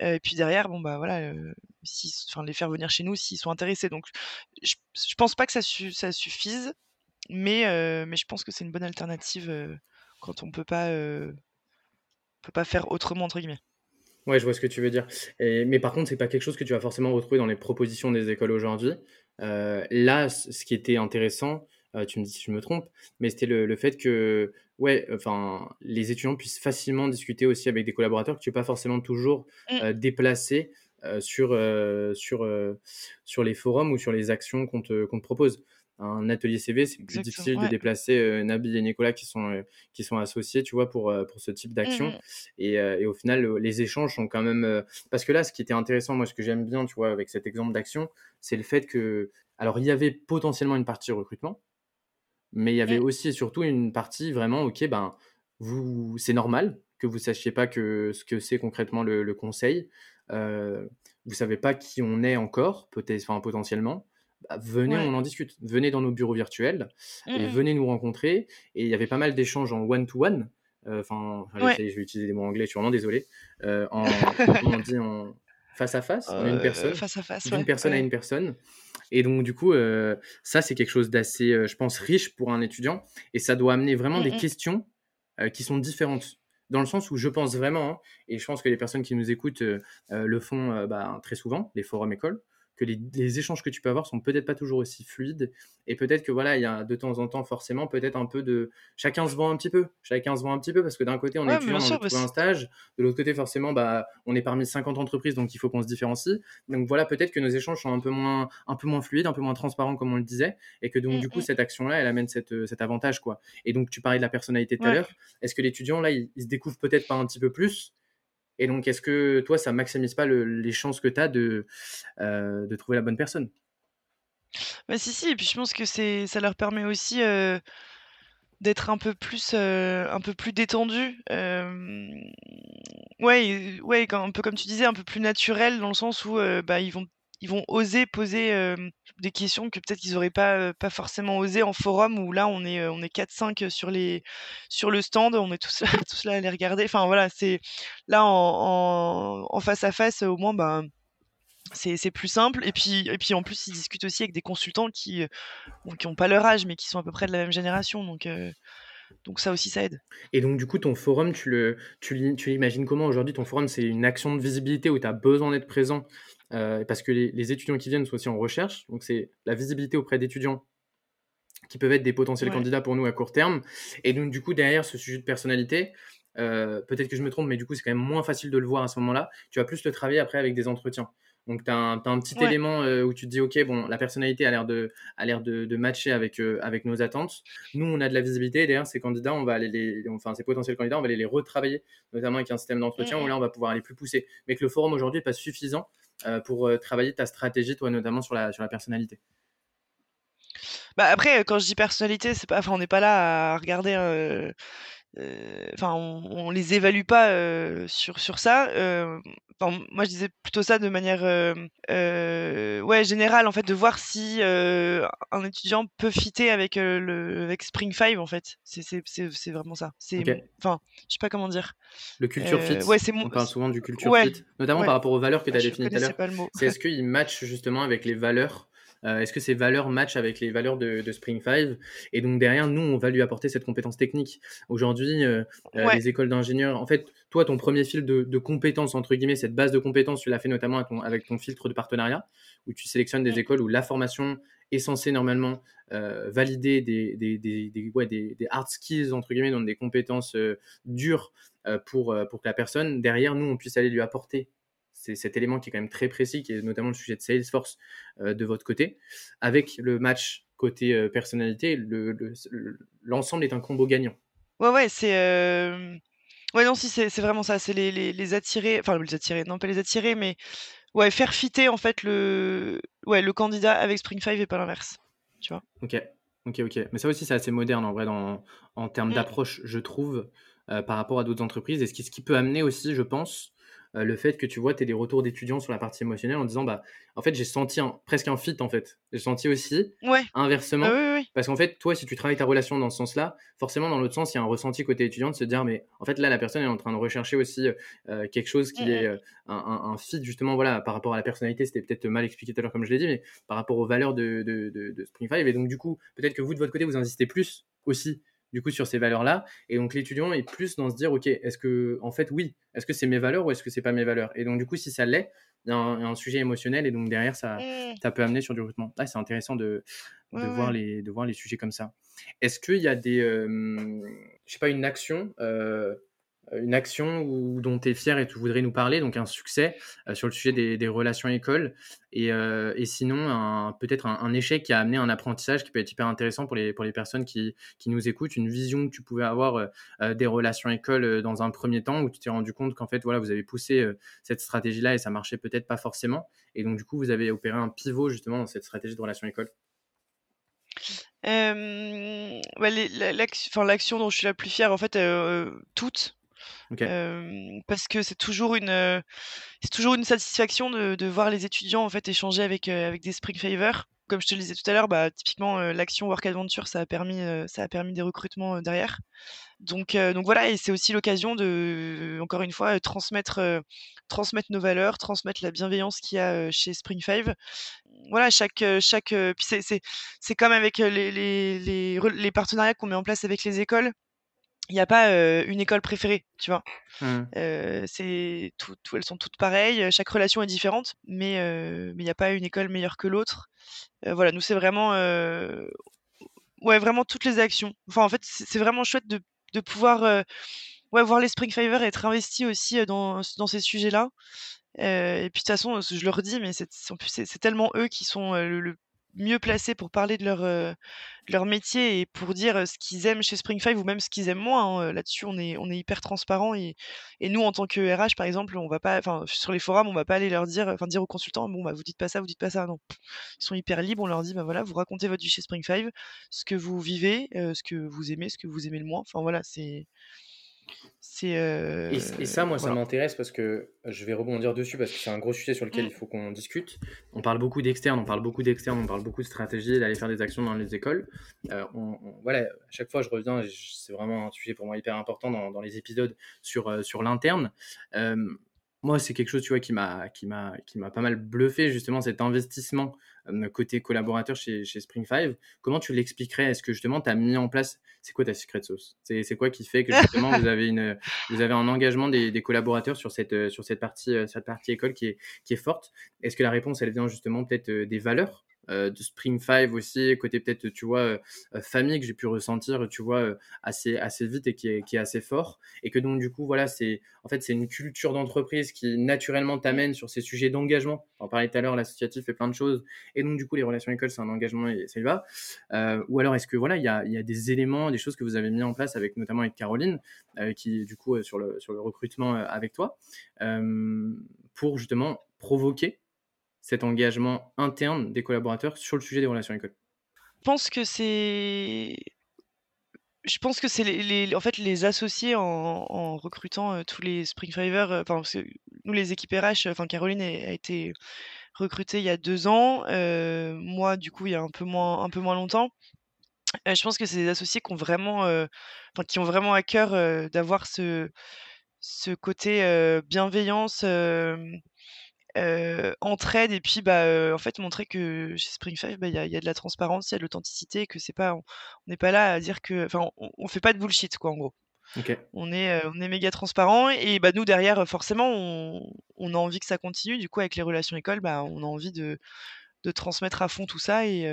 et puis derrière, bon, bah, voilà, enfin, les faire venir chez nous s'ils sont intéressés. Donc je je pense pas que ça ça suffise, mais mais je pense que c'est une bonne alternative, quand on peut peut pas «faire autrement» entre guillemets. Ouais, je vois ce que tu veux dire. mais par contre, c'est pas quelque chose que tu vas forcément retrouver dans les propositions des écoles aujourd'hui. Euh, là, ce qui était intéressant, tu me dis si je me trompe, mais c'était le, le, fait que ouais, enfin, les étudiants puissent facilement discuter aussi avec des collaborateurs que tu n'es pas forcément toujours mmh. déplacé sur, sur, sur les forums ou sur les actions qu'on te, qu'on te propose un atelier CV, c'est plus difficile de déplacer euh, Nabil et Nicolas qui sont, euh, qui sont associés, tu vois, pour, pour ce type d'action. Mmh et, et, au final, les échanges sont quand même... Parce que là, ce qui était intéressant, moi, ce que j'aime bien, tu vois, avec cet exemple d'action, c'est le fait que... Alors, il y avait potentiellement une partie recrutement, mais il y avait mmh. aussi et surtout une partie vraiment, ok, ben, vous, c'est normal que vous sachiez pas que, ce que c'est concrètement le, le conseil. vous savez pas qui on est encore, peut-être, enfin, potentiellement. Bah, venez, on en discute. Venez dans nos bureaux virtuels mmh et venez nous rencontrer. Et il y avait pas mal d'échanges en one-to-one. Euh, enfin, je vais utiliser des mots anglais, je suis vraiment désolé. Euh, en, comment on dit en face à face, une euh, personne, face à face, d'une personne à une personne. Et donc, du coup, ça, c'est quelque chose d'assez, je pense, riche pour un étudiant. Et ça doit amener vraiment des mmh questions qui sont différentes dans le sens où je pense vraiment, hein, et je pense que les personnes qui nous écoutent le font bah, très souvent, les forums écoles, que les, échanges que tu peux avoir sont peut-être pas toujours aussi fluides. Et peut-être que voilà il y a de temps en temps forcément peut-être un peu de chacun se vend un petit peu chacun se vend un petit peu parce que d'un côté on est étudiant on a un stage. De l'autre côté forcément bah on est parmi 50 entreprises donc il faut qu'on se différencie. Donc voilà peut-être que nos échanges sont un peu moins un peu moins fluides un peu moins transparents comme on le disait. Et que donc mmh, du coup mmh. cette action là elle amène cette, cet avantage quoi. Et donc tu parlais de la personnalité tout à l'heure. Est-ce que l'étudiant là il, il se découvre peut-être pas un petit peu plus et donc, est-ce que toi, ça maximise pas les chances que tu as de, euh, de trouver la bonne personne? Bah, si, si, et puis je pense que ça leur permet aussi d'être un peu plus, un peu plus détendu. ouais, ouais, un peu comme tu disais, un peu plus naturel dans le sens où bah, ils vont ils vont oser poser des questions que peut-être ils n'auraient pas, pas forcément osé en forum où là on est, on est 4-5 sur, sur le stand, on est tous là, tous là à les regarder. Enfin voilà, c'est là en, face à face au moins ben c'est plus simple. Et puis, et puis en plus, ils discutent aussi avec des consultants qui n'ont pas leur âge, mais qui sont à peu près de la même génération. Donc, donc ça aussi, ça aide. Et donc, du coup, ton forum, tu le, tu, l'imagines comment aujourd'hui? Ton forum, c'est une action de visibilité où tu as besoin d'être présent euh, parce que les, étudiants qui viennent sont aussi en recherche. Donc, c'est la visibilité auprès d'étudiants qui peuvent être des potentiels candidats pour nous à court terme. Et donc, du coup, derrière ce sujet de personnalité, euh, peut-être que je me trompe, mais du coup, c'est quand même moins facile de le voir à ce moment-là. Tu vas plus le travailler après avec des entretiens. Donc, tu as, un petit élément euh, où tu te dis, OK, bon, la personnalité a l'air de, a l'air de, matcher avec, avec nos attentes. Nous, on a de la visibilité. Et derrière, ces candidats, on va aller les, enfin, ces potentiels candidats, on va aller les retravailler, notamment avec un système d'entretien mmh, où là, on va pouvoir aller plus pousser. Mais que le forum aujourd'hui n'est pas suffisant pour euh, travailler ta stratégie, toi, notamment sur la, personnalité. Bah après, quand je dis personnalité, c'est pas, enfin, on n'est pas là à regarder enfin, on, les évalue pas sur sur ça. moi, je disais plutôt ça de manière ouais générale en fait, de voir si un étudiant peut fitter avec le avec Spring 5 en fait. C'est vraiment ça. C'est enfin, je sais pas comment dire. Le culture fit. Ouais, c'est On parle souvent du culture fit, notamment par rapport aux valeurs que tu as définies tout à l'heure. C'est est-ce qu'il match justement avec les valeurs euh, est-ce que ces valeurs matchent avec les valeurs de, Spring 5 Et donc derrière, nous, on va lui apporter cette compétence technique. Aujourd'hui, euh, euh, les écoles d'ingénieurs, en fait, toi, ton premier fil de, compétences, entre guillemets, cette base de compétences, tu l'as fait notamment avec ton, filtre de partenariat, où tu sélectionnes des écoles où la formation est censée normalement valider des, des, des, des, hard skills, entre guillemets, donc des compétences dures pour, pour que la personne, derrière nous, on puisse aller lui apporter c'est cet élément qui est quand même très précis, qui est notamment le sujet de Salesforce euh, de votre côté. Avec le match côté euh, personnalité, l'ensemble est un combo gagnant. Ouais, ouais, c'est. Euh, ouais, non, si, c'est vraiment ça. C'est les, les, attirer. Enfin, les attirer, non, pas les attirer, mais ouais, faire fitter en fait le, ouais, le candidat avec Spring 5 et pas l'inverse. Tu vois Ok, ok, ok. Mais ça aussi, c'est assez moderne en vrai, dans, en termes mm. d'approche, je trouve, par rapport à d'autres entreprises. Et ce qui, ce qui peut amener aussi, je pense, euh, le fait que tu vois, tu as des retours d'étudiants sur la partie émotionnelle en disant, bah, en fait, j'ai senti presque un fit, en fait. J'ai senti aussi, inversement, ah parce qu'en fait, toi, si tu travailles ta relation dans ce sens-là, forcément, dans l'autre sens, il y a un ressenti côté étudiant de se dire, mais en fait, là, la personne est en train de rechercher aussi euh, quelque chose qui mmh, est. Euh, un, fit, justement, voilà, par rapport à la personnalité, c'était peut-être mal expliqué tout à l'heure, comme je l'ai dit, mais par rapport aux valeurs de, de, de, Spring 5. Et donc, du coup, peut-être que vous, de votre côté, vous insistez plus aussi du coup sur ces valeurs-là. Et donc l'étudiant est plus dans se dire, ok, est-ce que, en fait, oui, est-ce que c'est mes valeurs ou est-ce que c'est pas mes valeurs? Et donc du coup, si ça l'est, il y, a un sujet émotionnel et donc derrière, ça, mmh. ça peut amener sur du recrutement. Ah, c'est intéressant de, de, voir les, de voir les sujets comme ça. Est-ce qu'il y a des, je sais pas, une action euh, une action dont tu es fier et tu voudrais nous parler, donc un succès euh, sur le sujet des, relations écoles, et, euh, et sinon peut-être un, échec qui a amené un apprentissage qui peut être hyper intéressant pour les, pour les personnes qui, qui nous écoutent, une vision que tu pouvais avoir des relations écoles dans un premier temps, où tu t'es rendu compte qu'en fait, voilà, vous avez poussé cette stratégie-là et ça marchait peut-être pas forcément, et donc du coup, vous avez opéré un pivot justement dans cette stratégie de relations école. l'action dont je suis la plus fière, en fait, toutes, parce que c'est toujours une, c'est toujours une satisfaction de, voir les étudiants en fait échanger avec, avec des Spring Favor. Comme je te le disais tout à l'heure, bah, typiquement l'action Work Adventure, ça a permis, ça a permis des recrutements derrière. Donc, donc voilà, et c'est aussi l'occasion de, encore une fois, transmettre, transmettre nos valeurs, transmettre la bienveillance qu'il y a chez Spring Five. Voilà, chaque, chaque, c'est, c'est, comme avec les, les partenariats qu'on met en place avec les écoles il n'y a pas une école préférée, tu vois? Mmh. c'est tout, elles sont toutes pareilles. Chaque relation est différente, mais il n'y a pas une école meilleure que l'autre. voilà, nous c'est vraiment, ouais, vraiment toutes les actions. Enfin, en fait, c'est vraiment chouette de, de pouvoir, ouais, voir les Spring Fiver être investis aussi dans, dans ces sujets-là. et puis de toute façon, je le redis, mais c'est tellement eux qui sont le mieux placés pour parler de leur, leur métier et pour dire ce qu'ils aiment chez Spring Five ou même ce qu'ils aiment moins. Hein, là-dessus, on est, on est hyper transparent et, et, nous, en tant que RH, par exemple, on va pas, sur les forums, on va pas aller leur dire, enfin, dire aux consultants, bon, bah, vous dites pas ça, vous dites pas ça. Non, ils sont hyper libres. On leur dit, bah voilà, vous racontez votre vie chez Spring Five, ce que vous vivez, ce que vous aimez, ce que vous aimez le moins. Enfin voilà, c'est euh, et, ça, moi, ça m'intéresse parce que je vais rebondir dessus parce que c'est un gros sujet sur lequel mmh. il faut qu'on discute. On parle beaucoup d'externes, on parle beaucoup d'externes, on parle beaucoup de stratégie, d'aller faire des actions dans les écoles. Euh, voilà, à chaque fois, je reviens, c'est vraiment un sujet pour moi hyper important dans, dans les épisodes sur, euh, sur l'interne moi, c'est quelque chose, tu vois, qui m'a, qui m'a, qui m'a pas mal bluffé, justement, cet investissement côté collaborateur chez, chez Spring Five. Comment tu l'expliquerais? Est-ce que justement, tu as mis en place, c'est quoi ta secret sauce? C'est, quoi qui fait que justement, vous avez, une, vous avez un engagement des, des collaborateurs sur cette, sur cette partie, cette partie école qui est, qui est forte? Est-ce que la réponse, elle vient justement peut-être des valeurs? euh, de Spring Five aussi, côté peut-être, tu vois, euh, euh, famille que j'ai pu ressentir, tu vois, assez, assez vite et qui est, qui est assez fort. Et que donc, du coup, voilà, c'est en fait, c'est une culture d'entreprise qui naturellement t'amène sur ces sujets d'engagement. On parlait tout à l'heure, l'associatif fait plein de choses. Et donc, du coup, les relations écoles, c'est un engagement et ça y va. ou alors, est-ce que, voilà, il y a, y a, des éléments, des choses que vous avez mis en place avec, notamment avec Caroline, qui, du coup, sur le, sur le recrutement avec toi, pour justement provoquer cet engagement interne des collaborateurs sur le sujet des relations écoles Je pense que c'est je pense que c'est les, en fait les associés en, recrutant euh, tous les Spring euh, nous les équipes RH, enfin Caroline a, été recrutée il y a deux ans, euh, moi du coup il y a un peu moins un peu moins longtemps. je pense que c'est des associés qui ont vraiment, qui ont vraiment à cœur d'avoir ce ce côté bienveillance entraide et puis bah, en fait montrer que chez Spring Five bah, il y, a, y, a de la transparence, il y a de l'authenticité, que c'est pas on n'est pas là à dire que enfin on, on, fait pas de bullshit quoi en gros. On est on est méga transparent et bah nous derrière forcément on, on, a envie que ça continue du coup avec les relations écoles bah on a envie de, de transmettre à fond tout ça et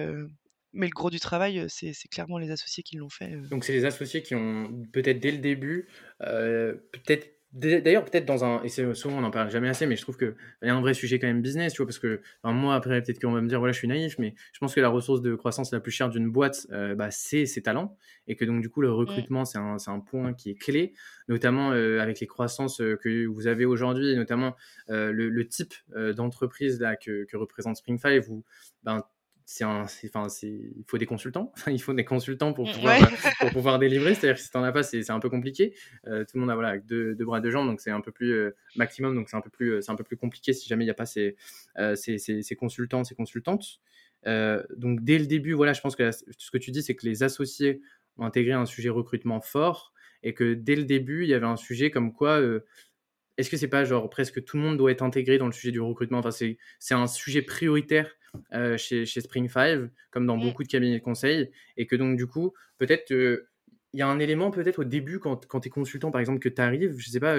mais le gros du travail, c'est clairement les associés qui l'ont fait. Donc c'est les associés qui ont peut-être dès le début, peut-être D'ailleurs, peut-être dans un, et souvent on n'en parle jamais assez, mais je trouve qu'il y a un vrai sujet quand même business, tu vois, parce que moi, après, peut-être qu'on va me dire, voilà, je suis naïf, mais je pense que la ressource de croissance la plus chère d'une boîte, euh, bah, c'est ses talents, et que donc, du coup, le recrutement, c'est un, un, point qui est clé, notamment euh, avec les croissances euh, que vous avez aujourd'hui, et notamment le, le, type d'entreprise là que, que, représente Spring Five, où ben, c'est un, enfin, c'est, il faut des consultants. il faut des consultants pour mmh, pouvoir, pour pouvoir délivrer. C'est-à-dire que si t'en as pas, c'est, un peu compliqué. Euh, tout le monde a voilà deux, deux bras, deux jambes, donc c'est un peu plus euh, maximum, donc c'est un peu plus, c'est un peu plus compliqué si jamais il n'y a pas ces, euh, ces, ces, consultants, ces consultantes. donc dès le début, voilà, je pense que ce que tu dis, c'est que les associés ont intégré un sujet recrutement fort et que dès le début, il y avait un sujet comme quoi est-ce que c'est pas genre presque tout le monde doit être intégré dans le sujet du recrutement? Enfin, c'est, c'est un sujet prioritaire chez, chez, Spring Five, comme dans mmh. beaucoup de cabinets de conseil, et que donc du coup, peut-être il y a un élément peut-être au début quand, quand tu es consultant, par exemple, que tu arrives, je sais pas,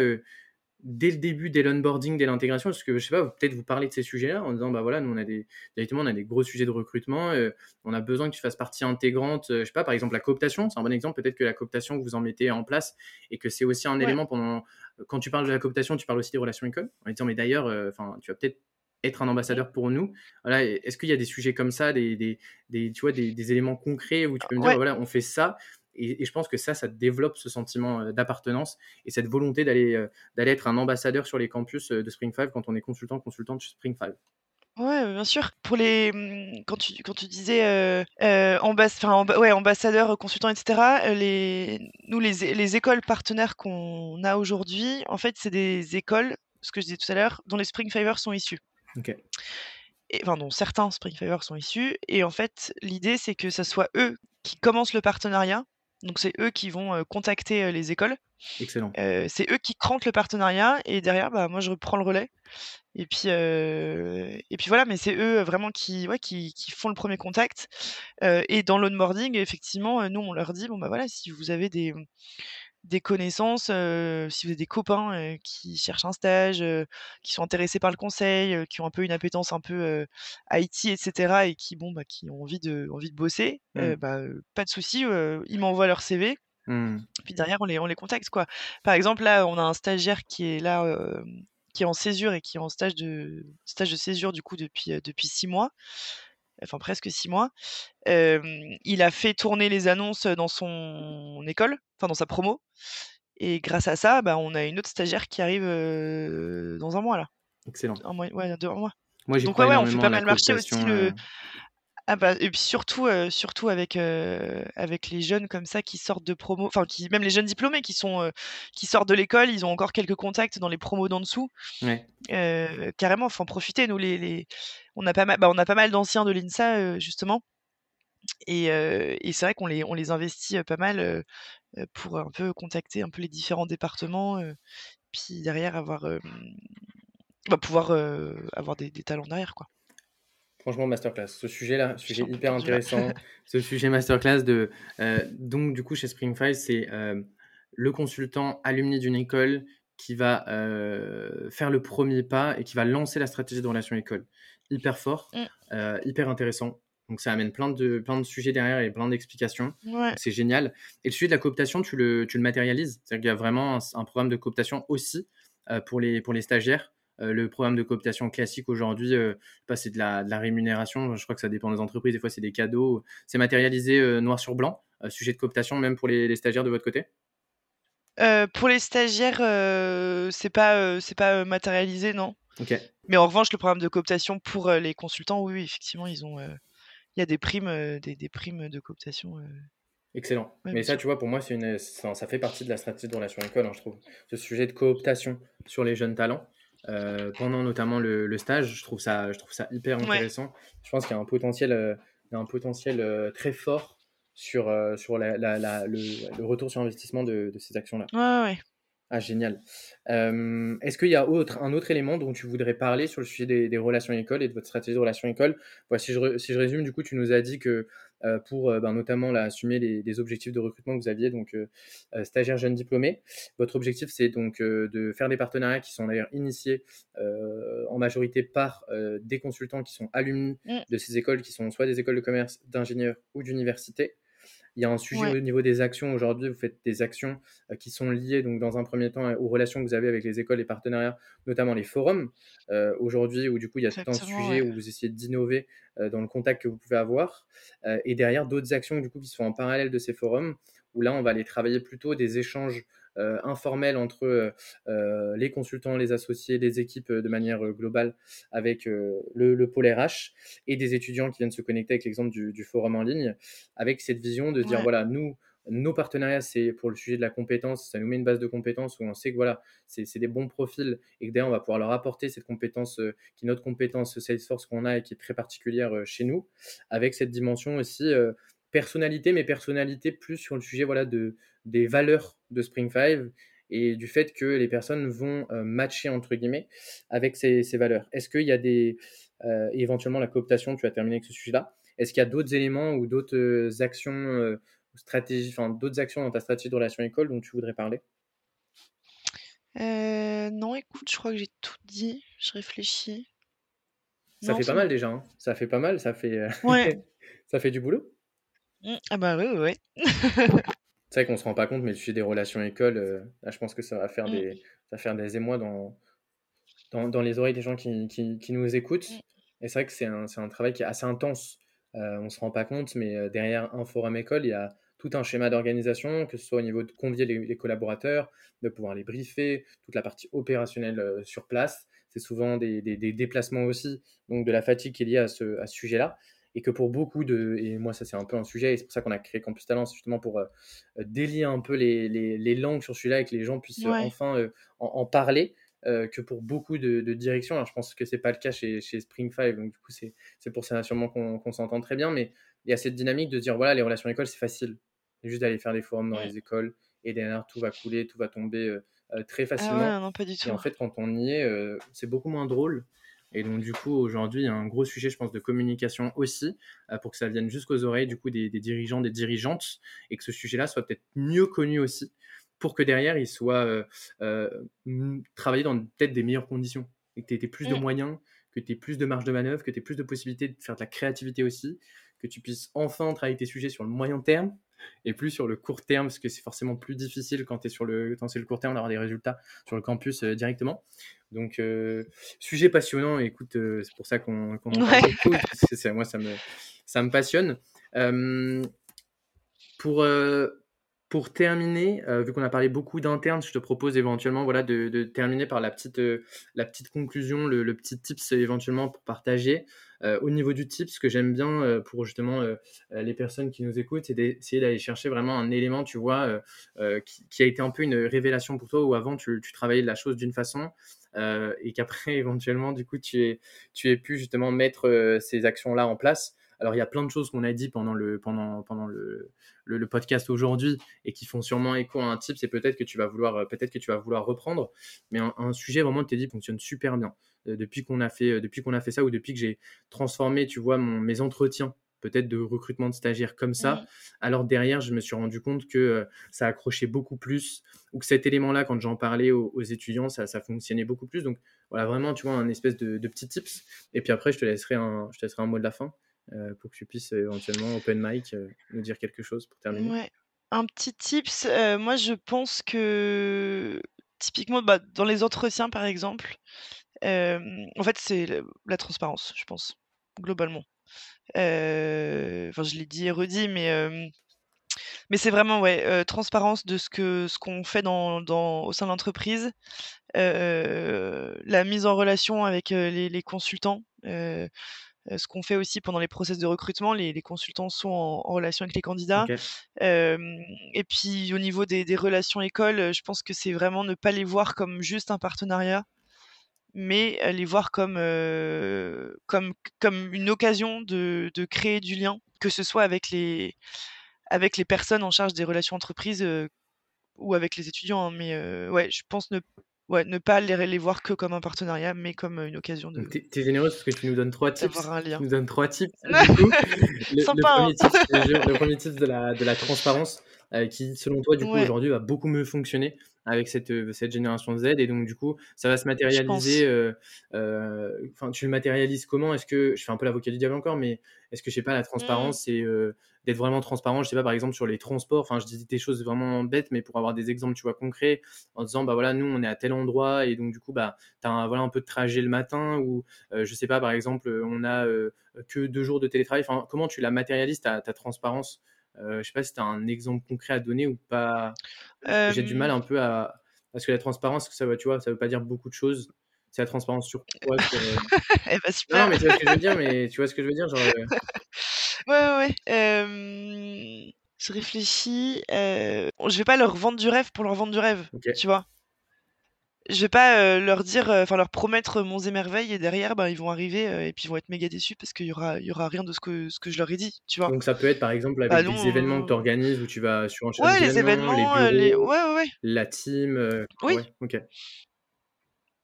dès le début, dès l'onboarding, dès l'intégration, parce que je sais pas, peut-être vous parler de ces sujets-là en disant, bah voilà, nous on a des, directement, on a des gros sujets de recrutement, euh, on a besoin que tu fasses partie intégrante, euh, je sais pas, par exemple la cooptation, c'est un bon exemple, peut-être que la cooptation vous en mettez en place et que c'est aussi un élément pendant, quand tu parles de la cooptation, tu parles aussi des relations école, en disant, mais d'ailleurs, euh, enfin, tu vas peut-être être un ambassadeur pour nous. Voilà, est-ce qu'il y a des sujets comme ça, des, des, des tu vois, des, des, éléments concrets où tu peux me dire, voilà, on fait ça et, je pense que ça, ça développe ce sentiment euh, d'appartenance et cette volonté d'aller euh, d'aller être un ambassadeur sur les campus euh, de Spring 5 quand on est consultant, consultante chez Spring 5. Ouais, bien sûr. Pour les, mmh, quand tu, quand tu disais euh, ouais, ambassadeur, consultant, etc., les, nous, les, les écoles partenaires qu'on a aujourd'hui, en fait, c'est des écoles, ce que je disais tout à l'heure, dont les Spring Fivers sont issus. Ok. Et, enfin, dont certains sont issus. Et en fait, l'idée, c'est que ce soit eux qui commencent le partenariat donc c'est eux qui vont contacter les écoles. Excellent. c'est eux qui crantent le partenariat et derrière, bah, moi je reprends le relais. Et puis, et puis voilà, mais c'est eux vraiment qui, ouais, qui, qui, font le premier contact. et dans l'onboarding, effectivement, nous on leur dit bon bah voilà, si vous avez des, des connaissances, si vous avez des copains qui cherchent un stage, qui sont intéressés par le conseil, qui ont un peu une appétence un peu IT, etc., et qui, bon, bah, qui ont envie de, envie de bosser, mmh. bah, pas de souci, ils m'envoient leur CV. Mmh. Puis derrière, on les, on les contacte. Quoi. Par exemple, là, on a un stagiaire qui est là, qui est en césure et qui est en stage de, stage de césure du coup depuis, depuis six mois enfin presque six mois. il a fait tourner les annonces dans son école, enfin dans sa promo. Et grâce à ça, bah, on a une autre stagiaire qui arrive dans un mois là. Excellent. Un mois, ouais, deux mois. Moi, Donc ouais, on fait pas mal marcher aussi le, ah bah, et puis surtout, surtout avec, avec les jeunes comme ça qui sortent de promo, enfin qui même les jeunes diplômés qui sont, qui sortent de l'école, ils ont encore quelques contacts dans les promos d'en dessous. Ouais. carrément, faut en profiter. Nous, les, les on a pas mal, bah, on a pas mal d'anciens de l'INSA justement, et, et c'est vrai qu'on les, on les investit pas mal pour un peu contacter un peu les différents départements, puis derrière avoir, bah, pouvoir avoir des, des talents derrière quoi. Franchement, masterclass. Ce sujet-là, sujet hyper intéressant. ce sujet masterclass de. Euh, donc, du coup, chez Spring c'est euh, le consultant alumni d'une école qui va euh, faire le premier pas et qui va lancer la stratégie de relation école. Hyper fort, mm. hyper intéressant. Donc, ça amène plein de, plein de sujets derrière et plein d'explications. C'est génial. Et le sujet de la cooptation, tu le, tu le matérialises. C'est-à-dire qu'il y a vraiment un, un, programme de cooptation aussi pour, les, pour les stagiaires. Euh, le programme de cooptation classique aujourd'hui, euh, c'est de la, de la, rémunération. Je crois que ça dépend des entreprises. Des fois, c'est des cadeaux. C'est matérialisé euh, noir sur blanc. sujet de cooptation, même pour les, stagiaires de votre côté? Pour les stagiaires, c'est pas, c'est pas matérialisé, non. Mais en revanche, le programme de cooptation pour les consultants, oui, effectivement, ils ont. Il y a des primes, des, des, primes de cooptation. Excellent. Mais ça, tu vois, pour moi, c'est une, ça, fait partie de la stratégie de relation école, hein, je trouve. Ce sujet de cooptation sur les jeunes talents. Euh, pendant notamment le, stage. Je trouve ça, je trouve ça hyper intéressant. Je pense qu'il y a un potentiel, euh, un potentiel euh, très fort sur, sur la, le, retour sur investissement de, de ces actions-là. Ouais, ouais. Ah, génial. Est-ce qu'il y a autre, un autre élément dont tu voudrais parler sur le sujet des, relations écoles et de votre stratégie de relations écoles si, je, si je résume, du coup, tu nous as dit que pour ben, notamment là, assumer les, objectifs de recrutement que vous aviez, donc stagiaire jeune diplômé, votre objectif, c'est donc de faire des partenariats qui sont d'ailleurs initiés en majorité par des consultants qui sont alumni mmh. de ces écoles, qui sont soit des écoles de commerce, d'ingénieurs ou d'université. Il y a un sujet au niveau des actions. Aujourd'hui, vous faites des actions euh, qui sont liées, donc, dans un premier temps, aux relations que vous avez avec les écoles et partenariats, notamment les forums. Euh, aujourd'hui, où du coup, il y a tout un sujet où vous essayez d'innover euh, dans le contact que vous pouvez avoir. et derrière, d'autres actions, du coup, qui sont en parallèle de ces forums, où là, on va aller travailler plutôt des échanges informel entre euh, euh, les consultants, les associés, les équipes de manière globale avec le, le, pôle RH et des étudiants qui viennent se connecter avec l'exemple du, forum en ligne, avec cette vision de dire voilà, nous, nos partenariats, c'est pour le sujet de la compétence, ça nous met une base de compétences où on sait que voilà, c'est des bons profils et que d'ailleurs on va pouvoir leur apporter cette compétence qui est notre compétence Salesforce qu'on a et qui est très particulière chez nous, avec cette dimension aussi personnalité, mais personnalité plus sur le sujet voilà, de, des valeurs de Spring 5 et du fait que les personnes vont euh, matcher entre guillemets avec ces, valeurs. Est-ce qu'il y a des euh, éventuellement la cooptation, tu as terminé avec ce sujet-là. Est-ce qu'il y a d'autres éléments ou d'autres euh, actions stratégies, enfin d'autres actions dans ta stratégie de relation école dont tu voudrais parler? Non, écoute, je crois que j'ai tout dit. Je réfléchis. Ça fait pas mal déjà. Hein. Ça fait pas mal. Ça fait. Ouais. ça fait du boulot. Mmh, ah bah oui, oui. C'est vrai qu'on se rend pas compte, mais le sujet des relations école, là, je pense que ça va faire mmh. des, ça va faire des émois dans, dans, dans, les oreilles des gens qui, qui, qui nous écoutent. Mmh. Et c'est vrai que c'est un, un, travail qui est assez intense. Euh, on ne se rend pas compte, mais euh, derrière un forum école, il y a tout un schéma d'organisation, que ce soit au niveau de convier les, collaborateurs, de pouvoir les briefer, toute la partie opérationnelle euh, sur place. C'est souvent des, des, déplacements aussi, donc de la fatigue qui est liée à ce, à ce sujet-là. Et que pour beaucoup de. Et moi, ça, c'est un peu un sujet, et c'est pour ça qu'on a créé Campus Talent, justement pour délier un peu les, les, les, langues sur celui-là et que les gens puissent enfin en, parler. Euh, que pour beaucoup de, directions. Alors, je pense que c'est pas le cas chez, chez Spring 5, donc du coup, c'est pour ça sûrement qu'on s'entend très bien, mais il y a cette dynamique de dire voilà, les relations école, c'est facile. C'est juste d'aller faire des forums dans les écoles, et derrière, tout va couler, tout va tomber euh, euh, très ah facilement. non, pas du tout. Et en fait, quand on y est, c'est beaucoup moins drôle. Et donc, du coup, aujourd'hui, il y a un gros sujet, je pense, de communication aussi, pour que ça vienne jusqu'aux oreilles, du coup, des, des, dirigeants, des dirigeantes, et que ce sujet-là soit peut-être mieux connu aussi pour que derrière, il soit euh, euh, travaillé dans peut-être des meilleures conditions. Et que tu aies plus de mmh. moyens, que tu aies plus de marge de manœuvre, que tu aies plus de possibilités de faire de la créativité aussi, que tu puisses enfin travailler tes sujets sur le moyen terme et plus sur le court terme, parce que c'est forcément plus difficile quand tu es sur le, c'est le court terme d'avoir des résultats sur le campus euh, directement. Donc, sujet passionnant, écoute, c'est pour ça qu'on qu en parle beaucoup, moi, ça me, ça me passionne. pour, pour terminer, euh, vu qu'on a parlé beaucoup d'internes, je te propose éventuellement voilà, de, terminer par la petite, euh, la petite conclusion, le, petit tips éventuellement pour partager. Euh, au niveau du tips, ce que j'aime bien pour justement les personnes qui nous écoutent, c'est d'essayer d'aller chercher vraiment un élément, tu vois, qui, a été un peu une révélation pour toi, où avant tu, travaillais la chose d'une façon, et qu'après éventuellement, du coup, tu es, pu justement mettre ces actions-là en place. Alors, il y a plein de choses qu'on a dit pendant le, pendant, pendant le, le, podcast aujourd'hui et qui font sûrement écho à un type, c'est peut-être que tu vas vouloir, euh, peut-être que tu vas vouloir reprendre. Mais un, sujet vraiment, tu t'es dit, fonctionne super bien. Euh, depuis qu'on a fait, euh, depuis qu'on a fait ça ou depuis que j'ai transformé, tu vois, mon, mes entretiens peut-être de recrutement de stagiaires comme ça. Alors derrière, je me suis rendu compte que ça accrochait beaucoup plus, ou que cet élément-là, quand j'en parlais aux, étudiants, ça, ça, fonctionnait beaucoup plus. Donc voilà, vraiment, tu vois, un espèce de, de petit tips. Et puis après, je te laisserai un, je te laisserai un mot de la fin. Euh, pour que tu puisses éventuellement, open mic, euh, nous dire quelque chose pour terminer. Un petit tips, euh, moi je pense que typiquement bah, dans les entretiens par exemple, en fait c'est la, transparence, je pense, globalement. Enfin, je l'ai dit et redit, mais mais c'est vraiment ouais, transparence de ce que ce qu'on fait dans, dans, au sein de l'entreprise, la mise en relation avec les consultants ce qu'on fait aussi pendant les process de recrutement, les, consultants sont en, relation avec les candidats. et puis au niveau des, relations écoles, je pense que c'est vraiment ne pas les voir comme juste un partenariat, mais les voir comme, comme, comme une occasion de, de, créer du lien, que ce soit avec les, avec les personnes en charge des relations entreprises ou avec les étudiants. Hein. mais ouais, je pense ne Ouais, ne pas les, les voir que comme un partenariat, mais comme une occasion de. T'es es généreuse parce que tu nous donnes trois tips. Un lien. Tu nous donnes trois tips. Du coup, le, Sympa, le, premier hein. le, premier tip de la, de la transparence, euh, qui, selon toi, du coup, aujourd'hui, va beaucoup mieux fonctionner avec cette, euh, cette génération Z. Et donc, du coup, ça va se matérialiser. Euh, euh, enfin, tu le matérialises comment? Est-ce que, je fais un peu l'avocat du diable encore, mais est-ce que, je sais pas, la transparence, mmh. c'est d'être vraiment transparent, je sais pas, par exemple, sur les transports. Enfin, je dis des choses vraiment bêtes, mais pour avoir des exemples, tu vois, concrets, en disant, bah voilà, nous, on est à tel endroit, et donc, du coup, bah, tu as un, voilà, un peu de trajet le matin, ou, je sais pas, par exemple, on a que deux jours de télétravail. Enfin, comment tu la matérialises, ta, ta transparence? Euh, je sais pas si tu as un exemple concret à donner ou pas. J'ai du mal un peu à. Parce que la transparence, ça, tu vois, ça veut pas dire beaucoup de choses. C'est la transparence sur quoi eh ben, super. Non, mais tu vois ce que je veux dire, mais tu vois ce que je veux dire genre, euh Ouais, ouais, ouais. Je réfléchis. Euh... Je vais pas leur vendre du rêve pour leur vendre du rêve, tu vois je vais pas euh, leur dire, euh, enfin leur promettre monts et merveilles et derrière, ben, ils vont arriver euh, et puis ils vont être méga déçus parce qu'il y aura, y aura rien de ce que, ce que je leur ai dit, tu vois. Donc ça peut être par exemple avec bah des événements que tu organises où tu vas sur un Ouais, les événements, les, Ouais, ouais, ouais. la team. Oui. Ouais, ok.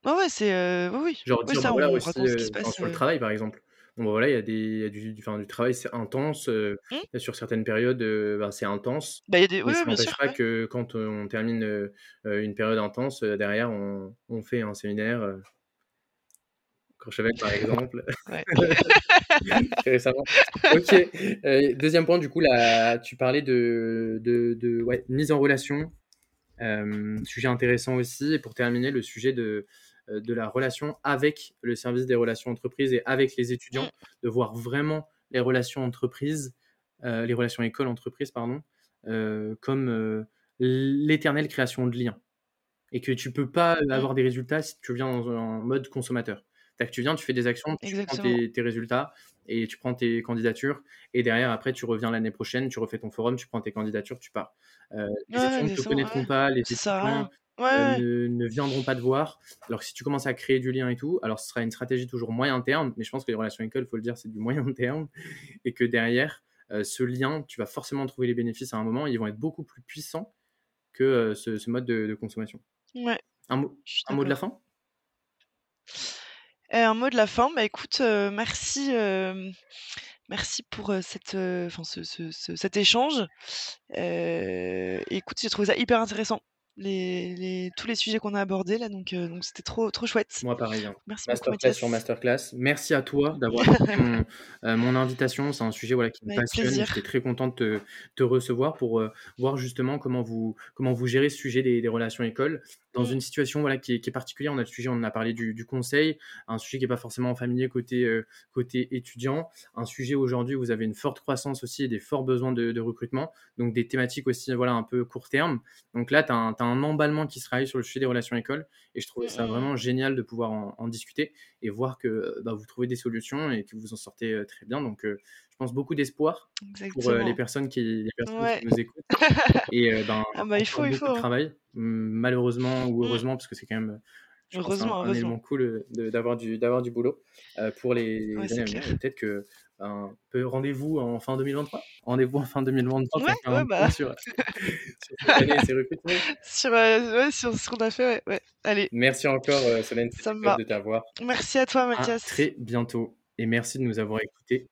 Ouais, ouais, c'est. oui, oui. Genre dire, ça, bah, on aussi, ce qui se passe. sur le travail par exemple. Bon, voilà, il y a des il y a du du enfin, du travail, c'est intense, Mmh. sur certaines périodes, ben, c'est intense, Bah, il y a des mais oui, ça oui, bien sûr, n'empêche pas ouais. que quand, on termine, une période intense, derrière on on fait un séminaire, Courchevel, par exemple, récemment. OK, heu, 2e point, du coup, là, tu parlais de de de ouais, mise en relation, sujet intéressant aussi et pour terminer, le sujet de, de la relation avec le service des relations entreprises et avec les étudiants, Mmh. de voir vraiment les relations entreprises, heu, les relations école-entreprise, pardon, heu, comme, l'éternelle création de liens et que tu peux pas avoir des résultats si tu viens dans un mode consommateur. Que tu viens, tu fais des actions, tu prends Exactement. tes tes résultats et tu prends tes candidatures et derrière, après, tu reviens l'année prochaine, tu refais ton forum, tu prends tes candidatures, tu pars. Les étudiants ne te connaîtront pas, les étudiants. Ouais, ouais. ne ne viendront pas te voir. Alors que si tu commences à créer du lien et tout, alors ce sera une stratégie toujours moyen terme, mais je pense que les relations école, il faut le dire, c'est du moyen terme et que derrière, heu, ce lien, tu vas forcément trouver les bénéfices à un moment, ils vont être beaucoup plus puissants que, heu, ce ce mode de de consommation. Ouais, Un suis un mot de la fin? Et un mot de la fin, bah, écoute, merci, merci pour, cette, ce ce ce cet échange. Écoute, j'ai trouvé ça hyper intéressant, les les tous les sujets qu'on a abordés là, donc donc c'était trop trop chouette. Moi, pareil, hein. Merci beaucoup Masterclass sur masterclass. Merci à toi d'avoir accepté mon, invitation. C'est un sujet, voilà, qui me Avec passionne j'étais très content de te te recevoir pour, heu, voir justement comment vous comment vous gérez ce sujet des des relations écoles. Dans Mmh. une situation, voilà, qui est qui est particulière, on a le sujet, on en a parlé du du conseil, un sujet qui est pas forcément familier côté, heu, côté étudiant, un sujet aujourd'hui où vous avez une forte croissance aussi et des forts besoins de de recrutement, donc des thématiques aussi, voilà, un peu court terme. Donc là, tu as un tu as un emballement qui se réalise sur le sujet des relations écoles et je trouvais Mmh ça mh. vraiment génial de pouvoir en en discuter et voir que, bah, vous trouvez des solutions et que vous en sortez, heu, très bien. Donc je pense beaucoup d'espoir pour, les personnes qui les personnes qui Ouais. nous écoutent et heu, ben, Ah bah, il encore faut, il beaucoup faut, de hein. travail, mmh, malheureusement ou Mmh. heureusement parce que c'est quand même, pense un Heureusement, un cool, de d'avoir du boulot, heu, pour les Ouais, années à venir peut-être que, ben, peu rendez-vous en fin 2023? Rendez-vous en fin 2023 Ouais, un ouais, bah, sur année recrutements. sur, ce qu'on a fait, ouais. Allez, Merci encore, heu, Solène, ça c'était me top va. de t'avoir. Merci à toi À Mathias. très bientôt et merci de nous avoir écoutés.